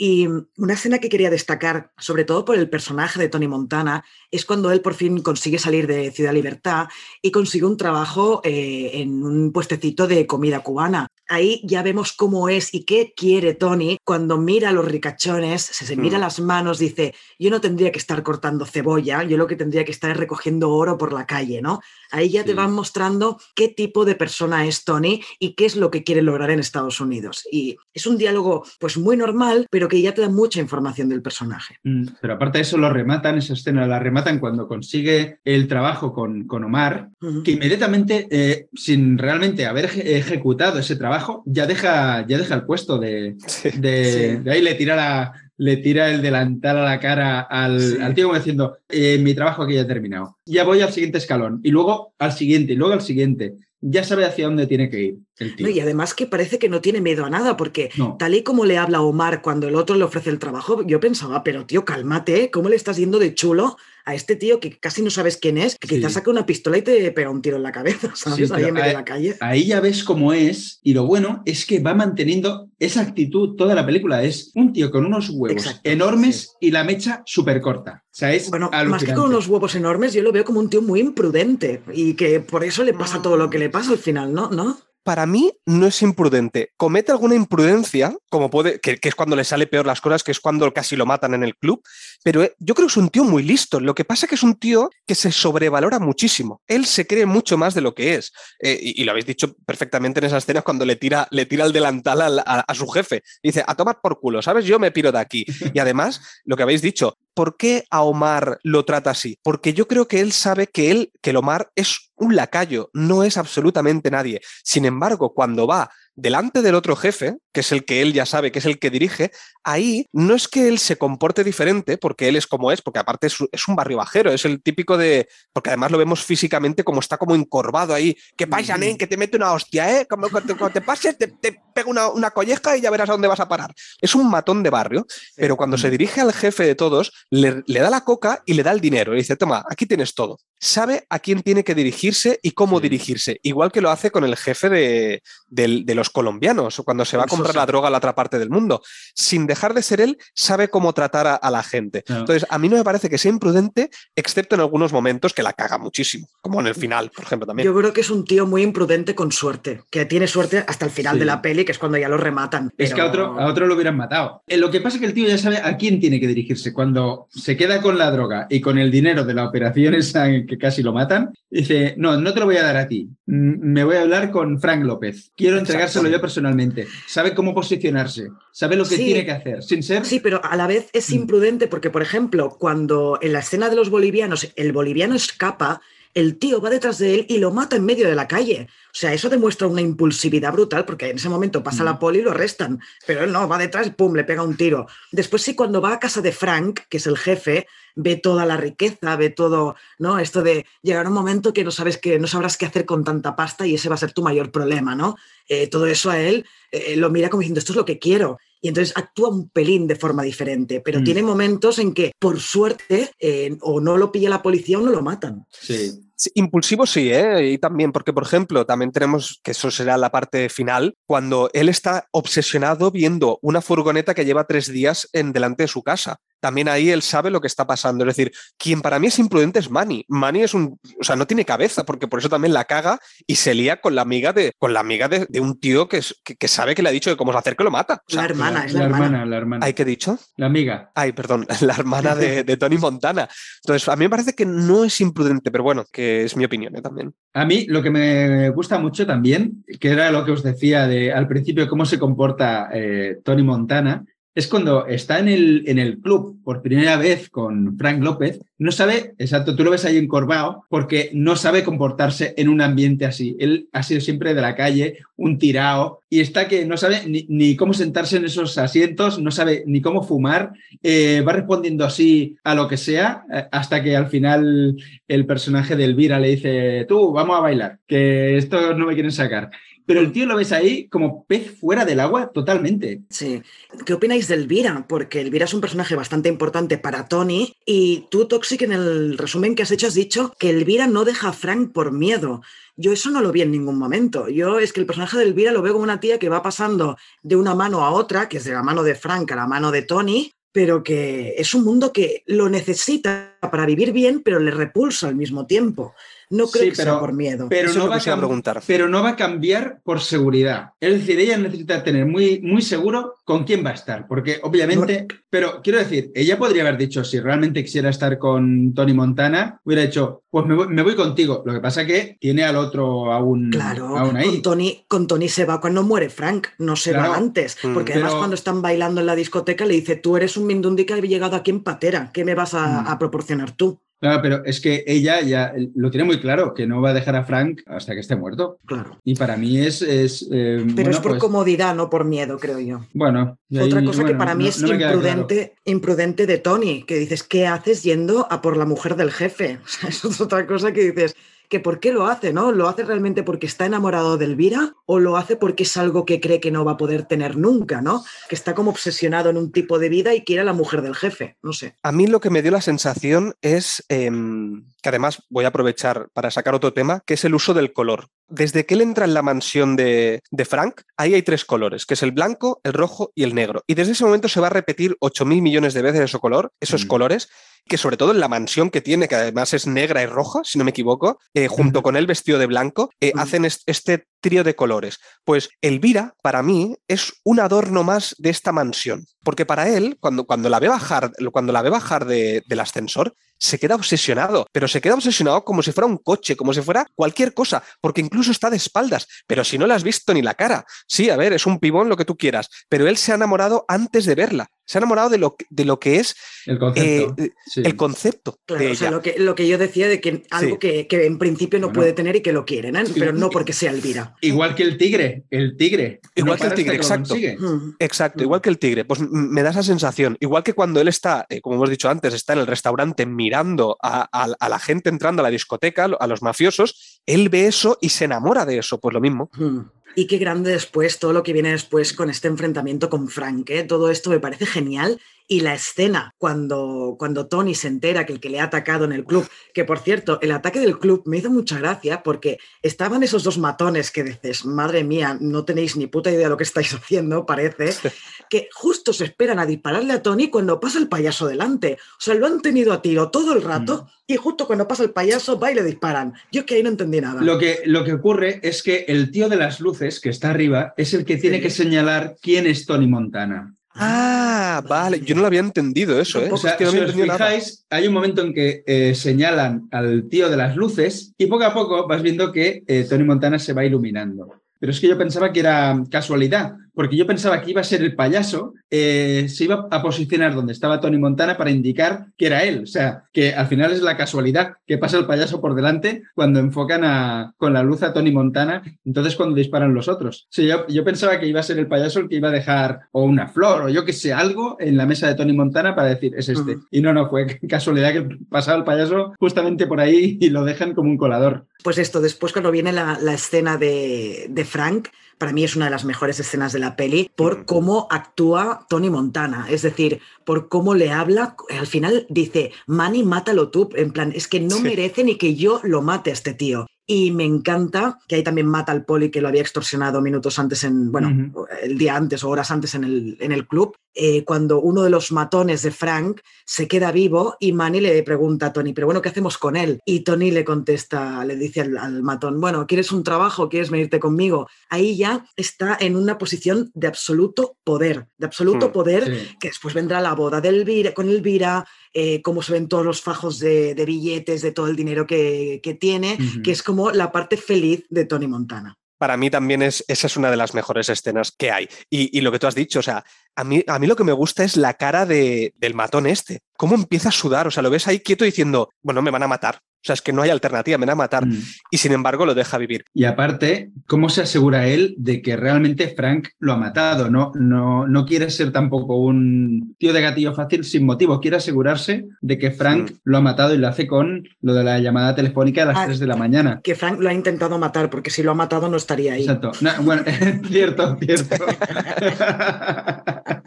Y una escena que quería destacar, sobre todo por el personaje de Tony Montana, es cuando él por fin consigue salir de Ciudad Libertad y consigue un trabajo eh, en un puestecito de comida cubana. Ahí ya vemos cómo es y qué quiere Tony cuando mira a los ricachones, se, se mira Mm. las manos, dice, yo no tendría que estar cortando cebolla, yo lo que tendría que estar es recogiendo oro por la calle, ¿no? Ahí ya te van mostrando qué tipo de persona es Tony y qué es lo que quiere lograr en Estados Unidos. Y es un diálogo pues muy normal, pero que ya te da mucha información del personaje. Mm, Pero aparte de eso, lo rematan, esa escena la rematan cuando consigue el trabajo con, con Omar, que inmediatamente, eh, sin realmente haber eje- ejecutado ese trabajo, ya deja, ya deja el puesto de, Sí. de, Sí. de ahí le tira, la, le tira el delantal a la cara al, Sí. al tío como diciendo, "Eh, mi trabajo aquí ya ha terminado. Ya voy al siguiente escalón. Y luego al siguiente, y luego al siguiente. Ya sabe hacia dónde tiene que ir el tío. No, y además que parece que no tiene miedo a nada, porque No. tal y como le habla Omar cuando el otro le ofrece el trabajo, yo pensaba, pero tío, cálmate. ¿cómo le estás yendo de chulo a este tío que casi no sabes quién es? Que Sí. quizás saca una pistola y te pega un tiro en la cabeza, (laughs) ¿sabes? Sí, Ahí pero en medio de hay- la calle. Ahí ya ves cómo es, y lo bueno es que va manteniendo esa actitud toda la película. Es un tío con unos huevos Exacto, enormes y la mecha súper corta. O sea, es Bueno, más que con unos huevos enormes, yo lo veo como un tío muy imprudente y que por eso le pasa todo lo que le pasa al final, ¿no? ¿No? Para mí no es imprudente. Comete alguna imprudencia, como puede, que, que es cuando le sale peor las cosas, que es cuando casi lo matan en el club. Pero eh, yo creo que es un tío muy listo. Lo que pasa es que es un tío que se sobrevalora muchísimo. Él se cree mucho más de lo que es. Eh, y, y lo habéis dicho perfectamente en esas escenas cuando le tira, le tira el delantal al- a, a su jefe. Dice, a tomar por culo, ¿sabes? Yo me piro de aquí. (laughs) Y además, lo que habéis dicho, ¿por qué a Omar lo trata así? Porque yo creo que él sabe que él, que el Omar es un lacayo, no es absolutamente nadie. Sin embargo, cuando va delante del otro jefe, que es el que él ya sabe, que es el que dirige, ahí no es que él se comporte diferente, porque él es como es, porque aparte es, un barrio bajero, es el típico de, porque además lo vemos físicamente como está como encorvado ahí, que pasa, nen? Que te mete una hostia, ¿eh? Como cuando te, cuando te pases, te, te pega una, una colleja y ya verás a dónde vas a parar. Es un matón de barrio, pero cuando se dirige al jefe de todos, le, le da la coca y le da el dinero. Y dice, toma, aquí tienes todo. Sabe a quién tiene que dirigirse y cómo Sí. dirigirse. Igual que lo hace con el jefe de los colombianos, o cuando se va a comprar sí. la droga a la otra parte del mundo. Sin dejar de ser él, sabe cómo tratar a, a la gente. Claro. Entonces, a mí no me parece que sea imprudente, excepto en algunos momentos que la caga muchísimo, como en el final, por ejemplo, también. Yo creo que es un tío muy imprudente con suerte, que tiene suerte hasta el final Sí. de la peli, que es cuando ya lo rematan. Es que a otro, a otro lo hubieran matado. Eh, lo que pasa es que el tío ya sabe a quién tiene que dirigirse. Cuando se queda con la droga y con el dinero de la operación (laughs) esa en que casi lo matan, dice, no, no te lo voy a dar a ti. Mm, Me voy a hablar con Frank López. Quiero Entregárselo yo personalmente. Sabe cómo posicionarse. Sabe lo que Sí. tiene que hacer. Sin ser... Sí, pero a la vez es Mm. imprudente porque, por ejemplo, cuando en la escena de los bolivianos el boliviano escapa, el tío va detrás de él y lo mata en medio de la calle. O sea, eso demuestra una impulsividad brutal porque en ese momento pasa Mm. la poli y lo arrestan. Pero él no, va detrás y pum, le pega un tiro. Después sí, cuando va a casa de Frank, que es el jefe, ve toda la riqueza, ve todo, ¿no? Esto de llegar un momento que no sabes que no sabrás qué hacer con tanta pasta y ese va a ser tu mayor problema, ¿no? Eh, todo eso a él eh, lo mira como diciendo, esto es lo que quiero. Y entonces actúa un pelín de forma diferente, pero Mm. tiene momentos en que, por suerte, eh, o no lo pilla la policía o no lo matan. Sí. Sí, Impulsivo sí, ¿eh? y también, porque por ejemplo, también tenemos, que eso será la parte final, cuando él está obsesionado viendo una furgoneta que lleva tres días en delante de su casa. También ahí él sabe lo que está pasando. Es decir, quien para mí es imprudente es Manny. Manny es un, o sea, no tiene cabeza, porque por eso también la caga y se lía con la amiga de, con la amiga de, de un tío que, es, que, que sabe que le ha dicho que cómo hacer que lo mata. O sea, la hermana, es la, la hermana. hermana, la hermana. ¿Ay, qué he dicho? La amiga. Ay, perdón, (laughs) la hermana de, (laughs) de Tony Montana. Entonces, a mí me parece que no es imprudente, pero bueno, que es mi opinión ¿eh? también. A mí lo que me gusta mucho también, que era lo que os decía de al principio cómo se comporta eh, Tony Montana, es cuando está en el, en el club por primera vez con Frank López, no sabe, exacto, tú lo ves ahí encorvado, porque no sabe comportarse en un ambiente así. Él ha sido siempre de la calle, un tirao, y está que no sabe ni, cómo sentarse en esos asientos, no sabe ni cómo fumar, eh, va respondiendo así a lo que sea, eh, hasta que al final el personaje de Elvira le dice, tú, vamos a bailar, que esto no me quieren sacar. Pero el tío lo ves ahí como pez fuera del agua totalmente. Sí. ¿Qué opináis de Elvira? Porque Elvira es un personaje bastante importante para Tony y tú, Toxic, en el resumen que has hecho has dicho que Elvira no deja a Frank por miedo. Yo eso no lo vi en ningún momento. Yo es que el personaje de Elvira lo veo como una tía que va pasando de una mano a otra, que es de la mano de Frank a la mano de Tony, pero que es un mundo que lo necesita para vivir bien, pero le repulsa al mismo tiempo. No creo Sí, que sea por miedo. Pero Eso no, va a preguntar. pero no va a cambiar por seguridad. Es decir, ella necesita tener muy, muy seguro con quién va a estar, porque obviamente, pero quiero decir, ella podría haber dicho, si realmente quisiera estar con Tony Montana, hubiera dicho, pues me voy, me voy contigo. Lo que pasa que tiene al otro aún, Claro, aún ahí. con Tony, con Tony se va cuando muere Frank, no se Claro. va antes. Mm. Porque además Pero- cuando están bailando en la discoteca le dice, tú eres un mindundi que ha llegado aquí en patera, ¿qué me vas a, Mm. a proporcionar tú? Claro, pero es que ella ya lo tiene muy claro, que no va a dejar a Frank hasta que esté muerto. Claro. Y para mí es... es eh, Pero bueno, es por pues, comodidad, no por miedo, creo yo. Bueno. ahí, Otra cosa que para mí no- es no claro. imprudente, imprudente de Tony, que dices, ¿qué haces yendo a por la mujer del jefe? (laughs) O sea, eso es otra cosa que dices, que ¿por qué lo hace? ¿No? ¿Lo hace realmente porque está enamorado de Elvira o lo hace porque es algo que cree que no va a poder tener nunca, ¿no? Que está como obsesionado en un tipo de vida y quiere a la mujer del jefe, no sé. A mí lo que me dio la sensación es em, que además voy a aprovechar para sacar otro tema, que es el uso del color. Desde que él entra en la mansión de, de Frank, ahí hay tres colores, que es el blanco, el rojo y el negro. Y desde ese momento se va a repetir 8.000 millones de veces ese color, esos Mm. colores, que sobre todo en la mansión que tiene, que además es negra y roja, si no me equivoco, eh, junto con el vestido de blanco, eh, hacen est- este trío de colores. Pues Elvira, para mí, es un adorno más de esta mansión. Porque para él, cuando, cuando la ve bajar, cuando la ve bajar de- del ascensor, se queda obsesionado, pero se queda obsesionado como si fuera un coche, como si fuera cualquier cosa, porque incluso está de espaldas, pero si no le has visto ni la cara. Sí, a ver, es un pibón lo que tú quieras, pero él se ha enamorado antes de verla, se ha enamorado de lo, que- de lo que es El concepto. eh, sí. el concepto Claro, de o sea, ella. lo que, lo que yo decía de que algo Sí. que, que en principio no Bueno. puede tener y que lo quieren, ¿eh? pero no porque sea Elvira. Igual que el tigre, el tigre. Igual que el tigre, exacto. Mm. Exacto, Mm. igual que el tigre, pues me da esa sensación. Igual que cuando él está, eh, como hemos dicho antes, está en el restaurante mirando a, a- a la gente entrando a la discoteca, a los mafiosos, él ve eso y se enamora de eso, pues lo mismo. Mm. Y qué grande después, todo lo que viene después con este enfrentamiento con Frank. ¿eh? Todo esto me parece genial. Y la escena, cuando, cuando Tony se entera que el que le ha atacado en el club, que por cierto, el ataque del club me hizo mucha gracia porque estaban esos dos matones que dices, madre mía, no tenéis ni puta idea de lo que estáis haciendo, parece, (laughs) que justo se esperan a dispararle a Tony cuando pasa el payaso delante. O sea, lo han tenido a tiro todo el rato y justo cuando pasa el payaso va y le disparan. Yo es que ahí no entendí nada. Lo que, lo que ocurre es que el tío de las luces, que está arriba, es el que tiene Sí. que señalar quién es Tony Montana. Ah, vale, yo no lo había entendido eso, ¿eh? O sea, Es que no si os nada. fijáis, hay un momento en que eh, señalan al tío de las luces y poco a poco vas viendo que eh, Tony Montana se va iluminando. Pero es que yo pensaba que era casualidad, porque yo pensaba que iba a ser el payaso, eh, se iba a posicionar donde estaba Tony Montana para indicar que era él. O sea, que al final es la casualidad que pasa el payaso por delante cuando enfocan a- con la luz a Tony Montana, entonces cuando disparan los otros. O sea, yo, yo pensaba que iba a ser el payaso el que iba a dejar o una flor o yo que sé, algo en la mesa de Tony Montana para decir, es este. Y no, no, fue (laughs) casualidad que pasaba el payaso justamente por ahí y lo dejan como un colador. Pues esto, después cuando viene la, la escena de, de Frank, para mí es una de las mejores escenas de la peli por cómo actúa Tony Montana, es decir, por cómo le habla. Al final dice, Manny, mátalo tú, en plan, es que no merece ni que yo lo mate a este tío. Y me encanta que ahí también mata al poli que lo había extorsionado minutos antes, en, bueno, el día antes o horas antes en el, en el club. Eh, cuando uno de los matones de Frank se queda vivo y Manny le pregunta a Tony, pero bueno, ¿qué hacemos con él? Y Tony le contesta, le dice al, al matón, bueno, ¿quieres un trabajo? ¿Quieres venirte conmigo? Ahí ya está en una posición de absoluto poder, de absoluto Hmm, poder, sí. que después vendrá la boda de Elvira, con Elvira, eh, cómo se ven todos los fajos de, de billetes, de todo el dinero que, que tiene, que es como la parte feliz de Tony Montana. Para mí también es, esa es una de las mejores escenas que hay. Y, y lo que tú has dicho, o sea, a mí, a mí lo que me gusta es la cara de, del matón este. Cómo empieza a sudar, o sea, lo ves ahí quieto diciendo, bueno, me van a matar. O sea, es que no hay alternativa, me van a matar. Mm. Y sin embargo lo deja vivir. Y aparte, ¿cómo se asegura él de que realmente Frank lo ha matado? No, no, no quiere ser tampoco un tío de gatillo fácil sin motivo. Quiere asegurarse de que Frank Mm. lo ha matado y lo hace con lo de la llamada telefónica a las Ah, 3 de la mañana. Que Frank lo ha intentado matar, porque si lo ha matado no estaría ahí. Exacto. No, bueno, (laughs) cierto, cierto. (laughs)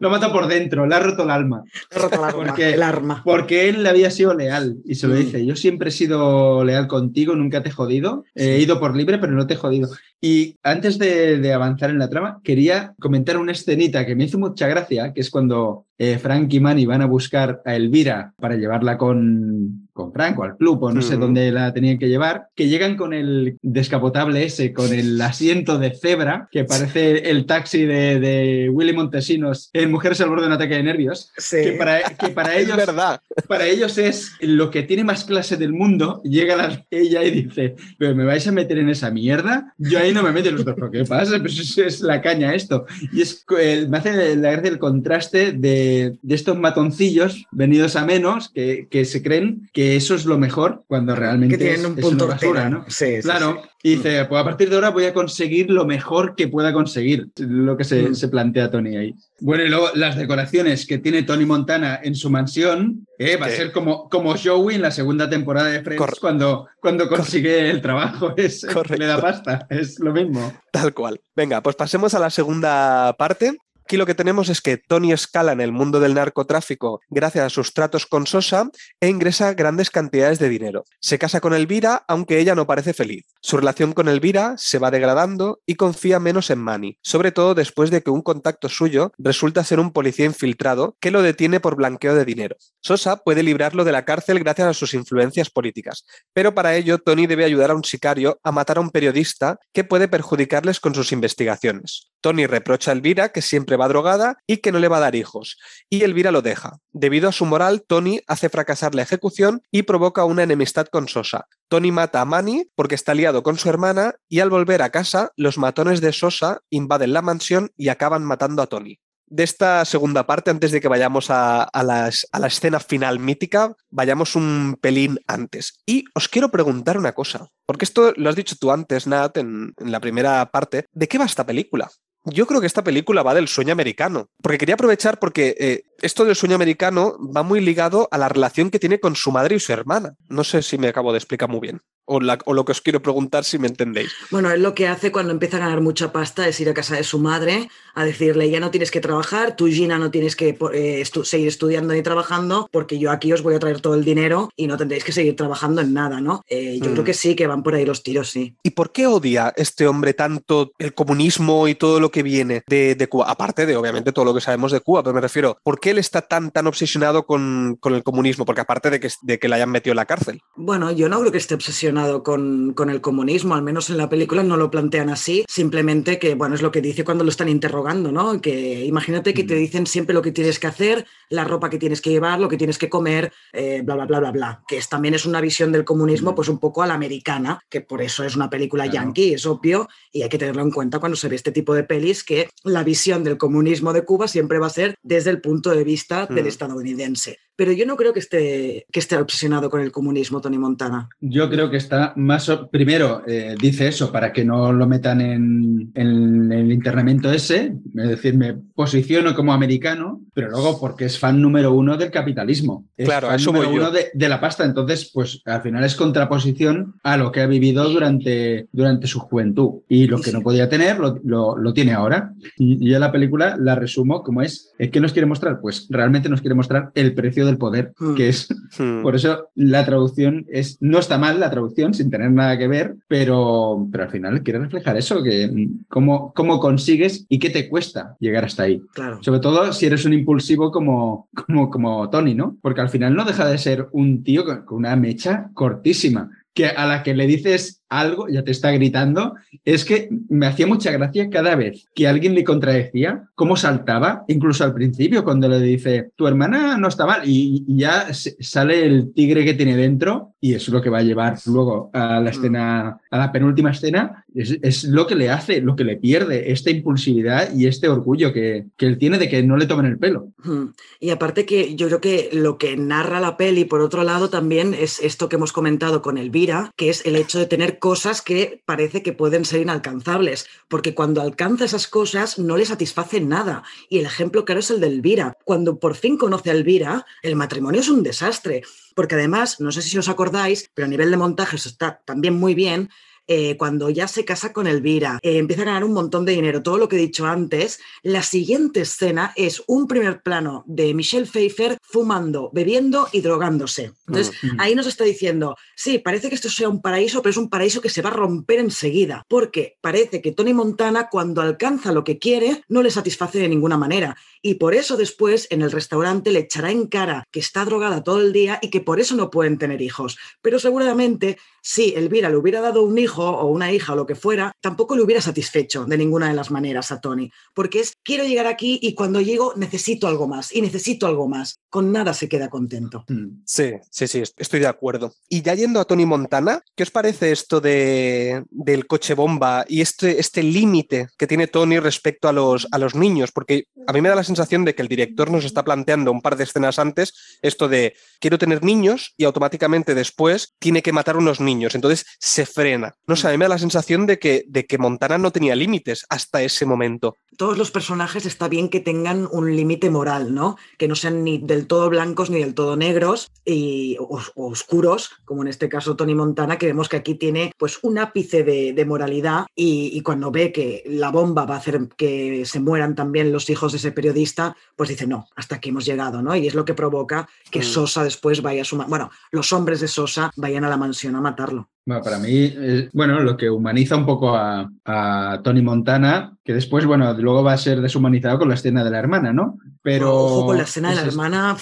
lo mata por dentro, le ha roto el alma. Ha roto el Porque- el arma. Porque él le había sido leal y se lo Mm. dice, yo siempre he sido leal contigo, nunca te he jodido, he ido por libre, pero no te he jodido. Y antes de, de avanzar en la trama, quería comentar una escenita que me hizo mucha gracia, que es cuando eh, Frank y Manny van a buscar a Elvira para llevarla con, con Frank o al club o no sé dónde la tenían que llevar, que llegan con el descapotable ese, con el (laughs) asiento de cebra, que parece el taxi de, de Willy Montesinos en Mujeres al borde de un ataque de nervios, Sí. que para, que (laughs) para ellos verdad. para ellos es lo que tiene más clase del mundo. Llega la- ella y dice, pero me vais a meter en esa mierda. Yo ahí no me meto. ¿pero qué pasa? Pues es, es la caña esto. Y es, eh, me hace la gracia el contraste de, de estos matoncillos venidos a menos que, que se creen que eso es lo mejor cuando realmente que tienen es, un es punto una basura. ¿no? Sí, sí, Claro, sí. y dice, pues a partir de ahora voy a conseguir lo mejor que pueda conseguir, lo que se, Mm. se plantea Tony ahí. Bueno, y luego las decoraciones que tiene Tony Montana en su mansión, eh, va a ser como, como Joey en la segunda temporada de Friends Cor- cuando, cuando consigue el trabajo, (laughs) es, le da pasta, es lo mismo. Tal cual. Venga, pues pasemos a la segunda parte. Aquí lo que tenemos es que Tony escala en el mundo del narcotráfico gracias a sus tratos con Sosa e ingresa grandes cantidades de dinero. Se casa con Elvira, aunque ella no parece feliz. Su relación con Elvira se va degradando y confía menos en Manny, sobre todo después de que un contacto suyo resulta ser un policía infiltrado que lo detiene por blanqueo de dinero. Sosa puede librarlo de la cárcel gracias a sus influencias políticas, pero para ello Tony debe ayudar a un sicario a matar a un periodista que puede perjudicarles con sus investigaciones. Tony reprocha a Elvira que siempre va drogada y que no le va a dar hijos, y Elvira lo deja. Debido a su moral, Tony hace fracasar la ejecución y provoca una enemistad con Sosa. Tony mata a Manny porque está liado con su hermana y al volver a casa, los matones de Sosa invaden la mansión y acaban matando a Tony de esta segunda parte, antes de que vayamos a, las- a la escena final mítica, vayamos un pelín antes. Y os quiero preguntar una cosa, porque esto lo has dicho tú antes, Nat, en la primera parte. ¿De qué va esta película? Yo creo que esta película va del sueño americano, porque quería aprovechar porque eh, esto del sueño americano va muy ligado a la relación que tiene con su madre y su hermana. No sé si me acabo de explicar muy bien, o, la- o lo que os quiero preguntar si me entendéis. Bueno, él lo que hace cuando empieza a ganar mucha pasta es ir a casa de su madre a decirle, ya no tienes que trabajar, tú Gina no tienes que eh, estu- seguir estudiando ni trabajando, porque yo aquí os voy a traer todo el dinero y no tendréis que seguir trabajando en nada, ¿no? Eh, yo Mm. creo que sí, que van por ahí los tiros, sí. ¿Y por qué odia este hombre tanto el comunismo y todo lo que viene de, de Cuba? Aparte de, obviamente, todo lo que sabemos de Cuba, pero me refiero, ¿por qué él está tan, tan obsesionado con, con el comunismo? Porque aparte de que, de que le hayan metido en la cárcel. Bueno, yo no creo que esté obsesionado con, con el comunismo, al menos en la película no lo plantean así, simplemente que, bueno, es lo que dice cuando lo están interrogando, ¿no? Que imagínate que te Mm. dicen siempre lo que tienes que hacer, la ropa que tienes que llevar, lo que tienes que comer, eh, bla, bla, bla, bla, bla, que es, también es una visión del comunismo Mm. pues un poco a la americana, que por eso es una película Claro. yankee, es obvio, y hay que tenerlo en cuenta cuando se ve este tipo de pelis, que la visión del comunismo de Cuba siempre va a ser desde el punto de vista del Mm. estadounidense. Pero yo no creo que esté, que esté obsesionado con el comunismo, Tony Montana. Yo creo que está más. Primero, eh, dice eso para que no lo metan en, en el internamiento ese, es decir, me posiciono como americano, pero luego porque es fan número uno del capitalismo. Es Claro, fan eso número voy uno de, de la pasta. Entonces, pues al final es contraposición a lo que ha vivido durante, durante su juventud. Y lo que no podía tener, lo, lo- lo tiene ahora. Y, y yo la película la resumo como es, ¿qué nos quiere mostrar? Pues realmente nos quiere mostrar el precio del poder, Mm. que es Hmm. por eso la traducción es no está mal la traducción sin tener nada que ver, pero, pero al final quiere reflejar eso, que mm, cómo, cómo consigues y qué te cuesta llegar hasta ahí. Claro. Sobre todo si eres un impulsivo como, como, como Tony, ¿no? Porque al final no deja de ser un tío con, con una mecha cortísima, que a la que le dices algo, ya te está gritando. Es que me hacía mucha gracia cada vez que alguien le contradecía, cómo saltaba, incluso al principio, cuando le dice, tu hermana no está mal, y, y ya sale el tigre que tiene dentro, y es lo que va a llevar luego a la escena, a la penúltima escena, es, es lo que le hace, lo que le pierde, esta impulsividad y este orgullo que, que él tiene de que no le tomen el pelo. Mm. Y aparte que yo creo que lo que narra la peli, por otro lado, también es esto que hemos comentado con Elvira, que es el hecho de tener cosas que parece que pueden ser inalcanzables, porque cuando alcanza esas cosas no le satisface nada. Y el ejemplo claro es el de Elvira. Cuando por fin conoce a Elvira, el matrimonio es un desastre, porque además, no sé si os acordáis, pero a nivel de montajes está también muy bien, eh, cuando ya se casa con Elvira, eh, empieza a ganar un montón de dinero, todo lo que he dicho antes, la siguiente escena es un primer plano de Michelle Pfeiffer fumando, bebiendo y drogándose. Entonces, Mm. ahí nos está diciendo, sí, parece que esto sea un paraíso, pero es un paraíso que se va a romper enseguida, porque parece que Tony Montana, cuando alcanza lo que quiere, no le satisface de ninguna manera. Y por eso después en el restaurante le echará en cara que está drogada todo el día y que por eso no pueden tener hijos. Pero seguramente si Elvira le hubiera dado un hijo o una hija o lo que fuera, tampoco le hubiera satisfecho de ninguna de las maneras a Tony. Porque es, quiero llegar aquí y cuando llego necesito algo más y necesito algo más. Con nada se queda contento. Mm. Sí, sí, sí, est- estoy de acuerdo. Y ya yendo a Tony Montana, ¿qué os parece esto de, del coche bomba y este, este límite que tiene Tony respecto a los, a los niños? Porque a mí me da la sensación de que el director nos está planteando un par de escenas antes esto de quiero tener niños y automáticamente después tiene que matar unos niños. Entonces se frena. No sé, a mí me da la sensación de que, de que Montana no tenía límites hasta ese momento. Todos los personajes está bien que tengan un límite moral, ¿no? Que no sean ni del todo blancos ni del todo negros y, o, o oscuros, como en este caso Tony Montana, que vemos que aquí tiene pues un ápice de, de moralidad y, y cuando ve que la bomba va a hacer que se mueran también los hijos de ese periodista, pues dice, no, hasta aquí hemos llegado, ¿no? Y es lo que provoca que Mm. Sosa después vaya a su... Bueno, los hombres de Sosa vayan a la mansión a matarlo. Bueno, para mí, eh, bueno, lo que humaniza un poco a, a Tony Montana, que después, bueno, luego va a ser deshumanizado con la escena de la hermana, ¿no? Pero. Ojo con la escena de la es- hermana,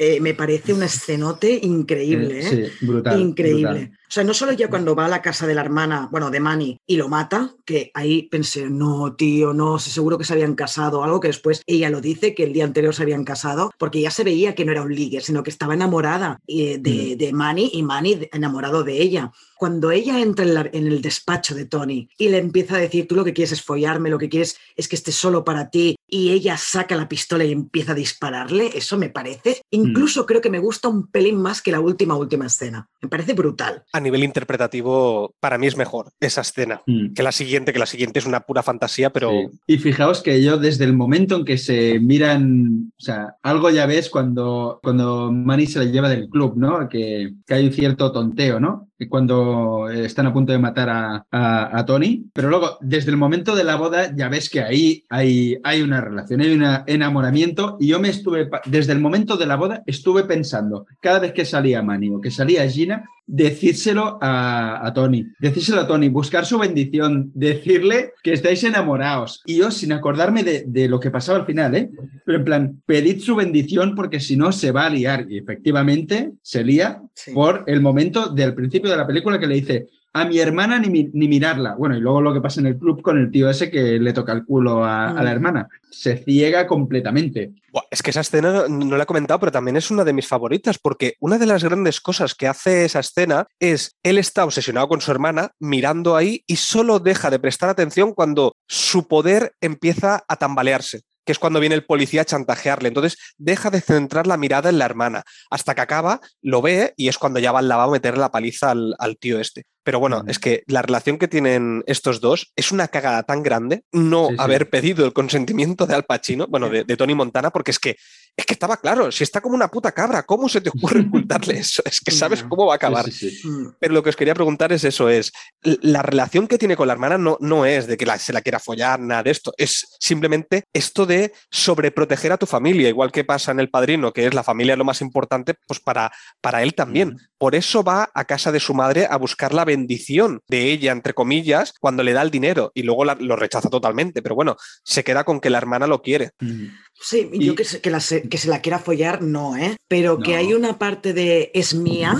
eh, me parece un escenote increíble, ¿eh? Sí, brutal. Increíble. brutal. O sea, no solo ya cuando va a la casa de la hermana, bueno, de Manny, y lo mata, que ahí pensé, no, tío, no, seguro que se habían casado, algo que después ella lo dice, que el día anterior se habían casado, porque ya se veía que no era un ligue, sino que estaba enamorada eh, de, de Manny y Manny enamorado de ella. Cuando ella entra en, la- en el despacho de Tony y le empieza a decir, tú lo que quieres es follarme, lo que quieres es que esté solo para ti, y ella saca la pistola y empieza a dispararle, eso me parece, incluso creo que me gusta un pelín más que la última, última escena. Me parece brutal. A nivel interpretativo, para mí es mejor esa escena Mm. que la siguiente, que la siguiente es una pura fantasía, pero Sí. Y fijaos que yo desde el momento en que se miran, o sea, algo ya ves cuando, cuando Manny se la lleva del club, ¿no? Que, que hay un cierto tonteo, ¿no? Y Cuando eh, están a punto de matar a, a- a Tony. Pero luego, desde el momento de la boda, ya ves que ahí hay, hay una relación, hay un enamoramiento. Y yo me estuve, desde el momento de la boda, estuve pensando, cada vez que salía Manny o que salía Gina, decírselo a, a Tony, decírselo a Tony, buscar su bendición, decirle que estáis enamorados. Y yo, sin acordarme de, de lo que pasaba al final, ¿eh? Pero en plan, pedid su bendición porque si no se va a liar. Y efectivamente se lía Sí. por el momento del principio de la película que le dice a mi hermana ni, mi- ni mirarla. Bueno, y luego lo que pasa en el club con el tío ese que le toca el culo a, a la Mm. hermana. Se ciega completamente. Buah, es que esa escena no, no la he comentado, pero también es una de mis favoritas, porque una de las grandes cosas que hace esa escena es él está obsesionado con su hermana, mirando ahí y solo deja de prestar atención cuando su poder empieza a tambalearse que es cuando viene el policía a chantajearle. Entonces deja de centrar la mirada en la hermana hasta que acaba, lo ve y es cuando ya va al lavabo a meter la paliza al, al tío este. Pero bueno, es que la relación que tienen estos dos es una cagada tan grande no Sí, sí. haber pedido el consentimiento de Al Pacino, bueno, de, de Tony Montana, porque es que es que estaba claro, si está como una puta cabra, ¿cómo se te ocurre (laughs) ocultarle eso? Es que sabes cómo va a acabar. Sí, sí, sí. Mm. Pero lo que os quería preguntar es eso, es la relación que tiene con la hermana no, no es de que la- se la quiera follar, nada de esto, es simplemente esto de sobreproteger a tu familia, igual que pasa en El Padrino, que es la familia lo más importante, pues para, para él también. Por eso va a casa de su madre a buscar la bendición de ella, entre comillas, cuando le da el dinero y luego la- lo rechaza totalmente, pero bueno, se queda con que la hermana lo quiere. Mm. Sí, Y- yo que se, que, la se, que se la quiera follar, no, ¿eh? Pero que hay una parte de es mía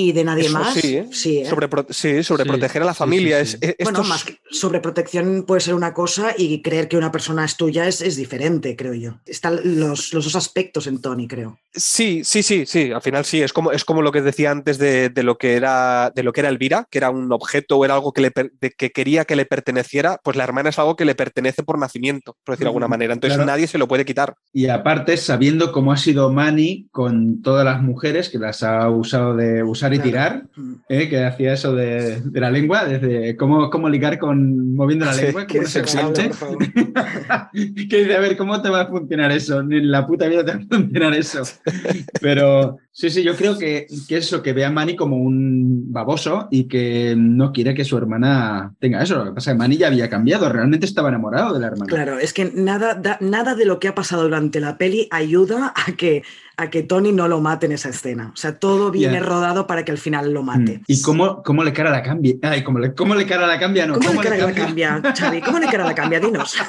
y de nadie Eso más. sí, ¿eh? sí, ¿eh? Sobre, sí, sobre Sí, proteger a la familia. sí, sí. Es, es- Bueno, estos- más que sobreprotección puede ser una cosa y creer que una persona es tuya es, es diferente, creo yo. Están los, los dos aspectos en Tony, creo. Sí, sí, sí, sí. Al final sí. Es como, es como lo que decía antes de, de lo que era de lo que era Elvira, que era un objeto o era algo que, le de- que quería que le perteneciera. Pues la hermana es algo que le pertenece por nacimiento, por decirlo de alguna manera. Entonces claro. nadie se lo puede quitar. Y aparte, sabiendo cómo ha sido Manny con todas las mujeres que las ha usado de usar y tirar, Mm. ¿eh? que hacía eso de, de la lengua, desde cómo, cómo ligar con moviendo la (laughs) Sí, lengua, cliente. por favor. (laughs) que dice, a ver, ¿cómo te va a funcionar eso? Ni en la puta vida te va a funcionar eso. (laughs) Pero sí, sí, yo creo que, que eso, que ve a Manny como un baboso y que no quiere que su hermana tenga eso. Lo que pasa es que Manny ya había cambiado, realmente estaba enamorado de la hermana. Claro, es que nada, da- nada de lo que ha pasado durante la peli ayuda a que, a que Tony no lo mate en esa escena. O sea, todo viene rodado para que al final lo mate. Mm. ¿Y cómo, cómo le cara la cambia? Ay, ¿cómo le, cómo le cara la cambia? No, ¿Cómo, le cara la cambia? cambia, Xavi? ¿Cómo le cara la cambia? Dinos. (laughs)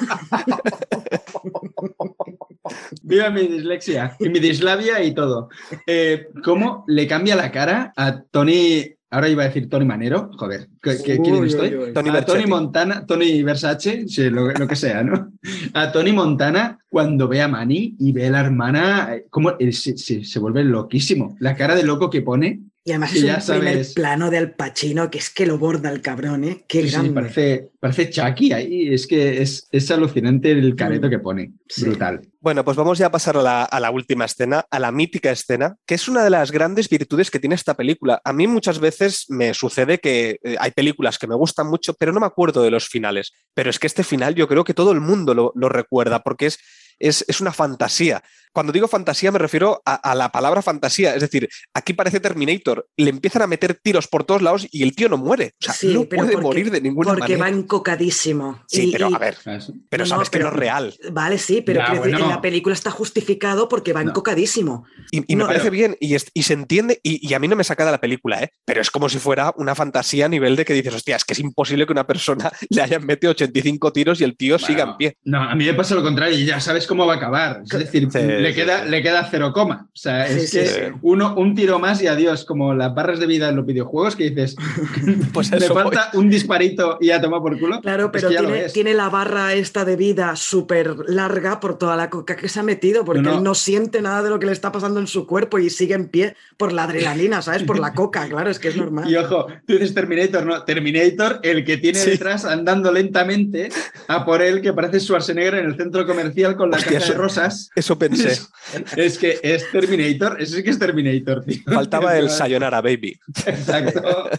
Viva mi dislexia y mi dislabia y todo. Eh, ¿Cómo le cambia la cara a Tony? Ahora iba a decir Tony Manero. Joder, ¿qué, qué- quién Uy, estoy? uy, uy. Tony a. Tony Montana, Tony Versace, sí, lo, lo que sea, ¿no? A Tony Montana cuando ve a Manny y ve a la hermana, eh, como eh, se, se- se vuelve loquísimo. La cara de loco que pone, Y además es ya un primer plano de Al Pacino que es que lo borda el cabrón, ¿eh? Qué sí, sí, parece, parece Chucky ahí. Es que es, es alucinante el careto Mm. que pone. Sí. Brutal. Bueno, pues vamos ya a pasar a la, última escena, a la mítica escena, que es una de las grandes virtudes que tiene esta película. A mí muchas veces me sucede que eh, hay películas que me gustan mucho, pero no me acuerdo de los finales. Pero es que este final yo creo que todo el mundo lo, lo recuerda, porque es, es, es una fantasía. Cuando digo fantasía me refiero a, a la palabra fantasía, es decir, aquí parece Terminator, le empiezan a meter tiros por todos lados y el tío no muere. O sea, Sí, no pero puede porque- morir de ninguna Porque manera. va encocadísimo. Sí, Y- pero y- a ver, Eso. pero No, no, sabes que no es real. Vale, sí, pero decir, bueno. en la película está justificado porque va No. encocadísimo. Y, y me No, parece pero- bien y, es- y se entiende, y, y a mí no me saca de la película, ¿eh? pero es como si fuera una fantasía a nivel de que dices, hostia, es que es imposible que una persona (laughs) le hayan metido 85 tiros y el tío siga en pie. No, a mí me pasa lo contrario, y ya sabes cómo va a acabar. Es decir, Sí, le, sí, queda, sí. le queda cero coma. O sea, Sí, es sí, que sí. Uno, un tiro más y adiós, como las barras de vida en los videojuegos que dices, (laughs) Pues voy. falta un disparito y ya toma por culo. Claro, Es pero tiene, la barra esta de vida súper larga por toda la coca que se ha metido, porque No, no. él no siente nada de lo que le está pasando en su cuerpo y sigue en pie por la adrenalina, ¿sabes? Por la (laughs) coca, claro, es que es normal. Y ojo, tú dices Terminator, no, Terminator, el que tiene Sí. detrás andando lentamente a por él, que parece Schwarzenegger en el centro comercial con la Hostia, caja de rosas. Eso pensé. Es, (laughs) es que es Terminator, eso sí que es Terminator, tío. Faltaba el (laughs) Sayonara Baby. Exacto.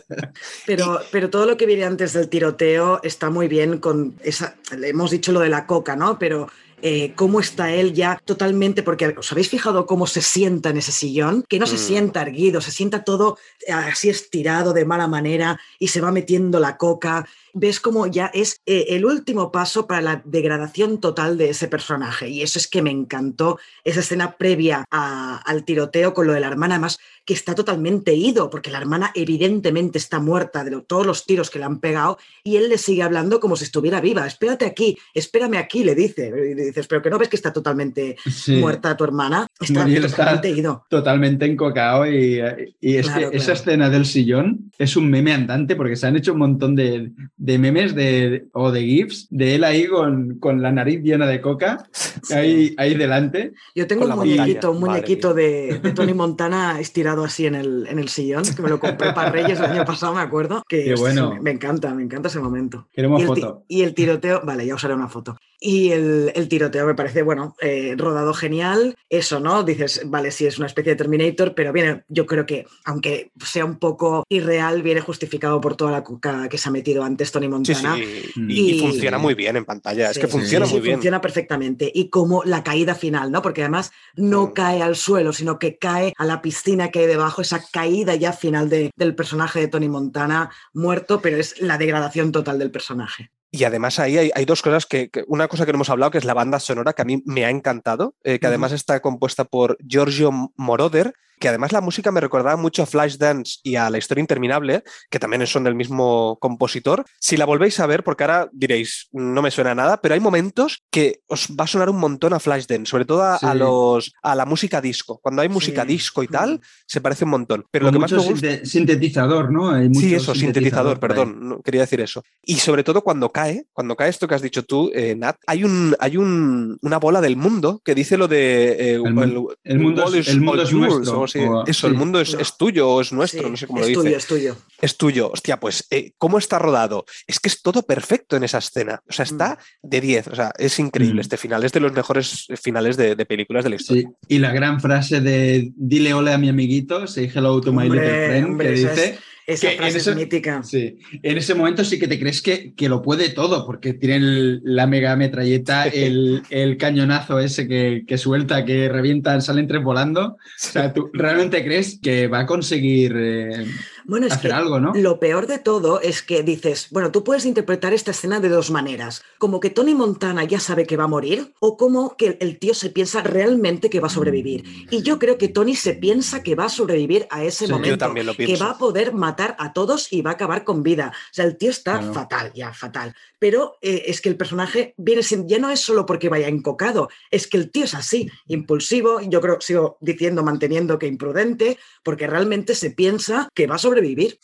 Pero, pero todo lo que viene antes del tiroteo está muy bien con esa. le Hemos dicho lo de la coca, ¿no? Pero eh, cómo está él ya totalmente. Porque os habéis fijado cómo se sienta en ese sillón, que no se Mm. sienta erguido, se sienta todo eh, así estirado de mala manera y se va metiendo la coca. Ves como ya es eh, el último paso para la degradación total de ese personaje. Y eso es que me encantó esa escena previa a- al tiroteo con lo de la hermana, más que está totalmente ido, porque la hermana evidentemente está muerta de lo- todos los tiros que le han pegado y él le sigue hablando como si estuviera viva. Espérate aquí, espérame aquí, le dice. Y le dices, pero que no ves que está totalmente Sí. muerta tu hermana. Está totalmente ido. totalmente encocado y, y es Claro, que esa claro. escena del sillón es un meme andante porque se han hecho un montón de, de memes de, o de GIFs de él ahí con, con la nariz llena de coca ahí, ahí delante. Yo tengo un muñequito, un muñequito de, de Tony Montana estirado así en el, en el sillón, que me lo compré para Reyes el año pasado, me acuerdo. Que Qué bueno. me, me encanta, me encanta ese momento. Queremos y, el foto. y el tiroteo, vale, ya os haré una foto. Y el, el tiroteo me parece, bueno, eh, rodado genial. Eso, ¿no? Dices, vale, sí es una especie de Terminator, pero viene, yo creo que, aunque sea un poco irreal, viene justificado por toda la cuca que se ha metido antes Tony Sí, Montana. sí. Mm. Y, Y- funciona muy bien en pantalla. es Sí, que sí, funciona sí, muy sí, bien. Funciona perfectamente. Y como la caída final, ¿no? Porque además no Mm. cae al suelo, sino que cae a la piscina que hay debajo, esa caída ya final de- del personaje de Tony Montana muerto, pero es la degradación total del personaje. Y además ahí hay, hay dos cosas que, que- Una cosa que no hemos hablado, que es la banda sonora, que a mí me ha encantado, eh, que además está compuesta por Giorgio Moroder, que además la música me recordaba mucho a Flashdance y a La Historia Interminable, que también son del mismo compositor. Si la volvéis a ver, porque ahora diréis, no me suena a nada, pero hay momentos que os va a sonar un montón a Flashdance, sobre todo a, a Sí. los, a la música disco. Cuando hay música Sí. disco y tal, Mm. se parece un montón. Pero Con lo que más me mucho gusta... sinte- sintetizador, ¿no? Hay Sí, mucho eso, sintetizador, ahí. perdón, no, quería decir eso. Y sobre todo cuando cae, cuando cae esto que has dicho tú, eh, Nat, hay, un, hay un, una bola del mundo que dice lo de... eh, El mu- el mundo es- el mundo es yours, nuestro, o- eso, el mundo es, No. es tuyo o es nuestro, Sí, no sé cómo es lo dice. tuyo, es tuyo. Es tuyo. Hostia, pues, eh, ¿cómo está rodado? Es que es todo perfecto en esa escena. O sea, está de 10. O sea, es increíble Mm. este final. Es de los mejores finales de, de películas de la historia. Sí, y la gran frase de dile hola a mi amiguito, say hello to my Hombre, little friend, hombre, que dice, Esa Que frase es mítica. sí, en ese momento sí que te crees que, que lo puede todo, porque tiene el- la mega metralleta, el, el cañonazo ese que, que suelta, que revientan, salen tres volando. O sea, tú realmente crees que va a conseguir eh, Bueno, es hacer que algo, ¿no? Lo peor de todo es que dices, bueno, tú puedes interpretar esta escena de dos maneras, como que Tony Montana ya sabe que va a morir o como que el tío se piensa realmente que va a sobrevivir. Y yo creo que Tony se piensa que va a sobrevivir a ese Sí, momento, Yo también lo que pienso. va a poder matar a todos y va a acabar con vida. O sea, el tío está Claro. fatal, ya fatal. Pero eh, es que el personaje viene siendo, ya no es solo porque vaya encocado, es que el tío es así, impulsivo, yo creo, sigo diciendo, manteniendo que imprudente, porque realmente se piensa que va a sobrevivir.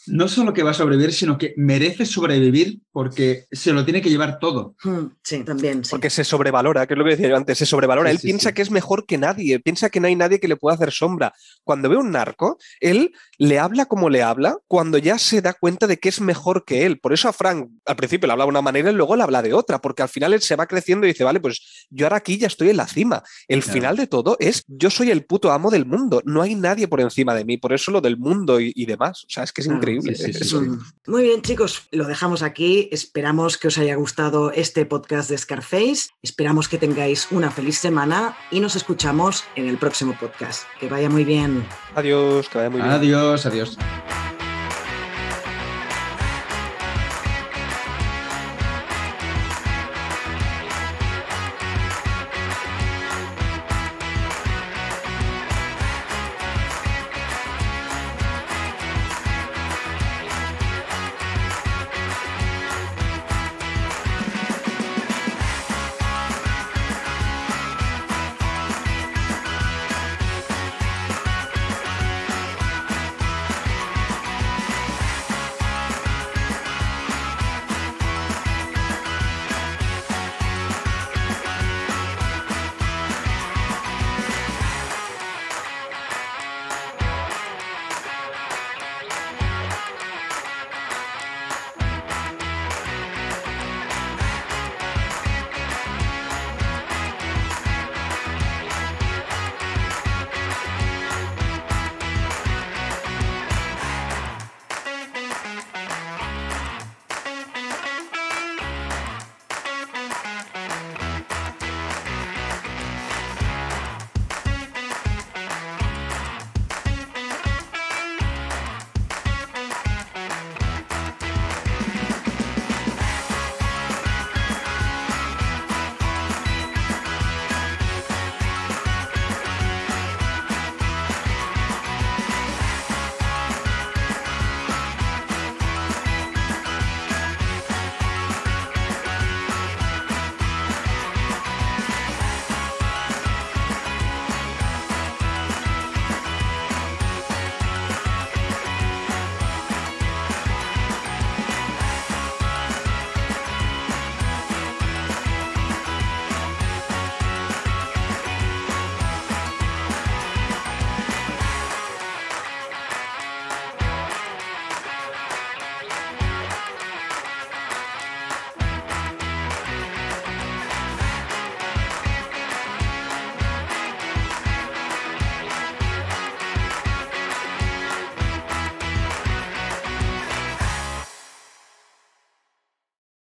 No solo que va a sobrevivir, sino que merece sobrevivir porque se lo tiene que llevar todo. Hmm, Sí, también, sí. Porque se sobrevalora, que es lo que decía yo antes, se sobrevalora. Sí, él sí, piensa sí. que es mejor que nadie, piensa que no hay nadie que le pueda hacer sombra. Cuando ve un narco, él le habla como le habla cuando ya se da cuenta de que es mejor que él. Por eso a Frank al principio le habla de una manera y luego le habla de otra, porque al final él se va creciendo y dice, vale, pues yo ahora aquí ya estoy en la cima. El Claro. final de todo es, yo soy el puto amo del mundo, no hay nadie por encima de mí, por eso lo del mundo y, y demás. O sea, es que es Claro, increíble. sí, sí, (laughs) sí, Es- sí. Muy bien, chicos, lo dejamos aquí. Esperamos que os haya gustado este podcast de Scarface. Esperamos que tengáis una feliz semana y nos escuchamos en el próximo podcast. Que vaya muy bien. Adiós, que vaya muy bien. Adiós, adiós.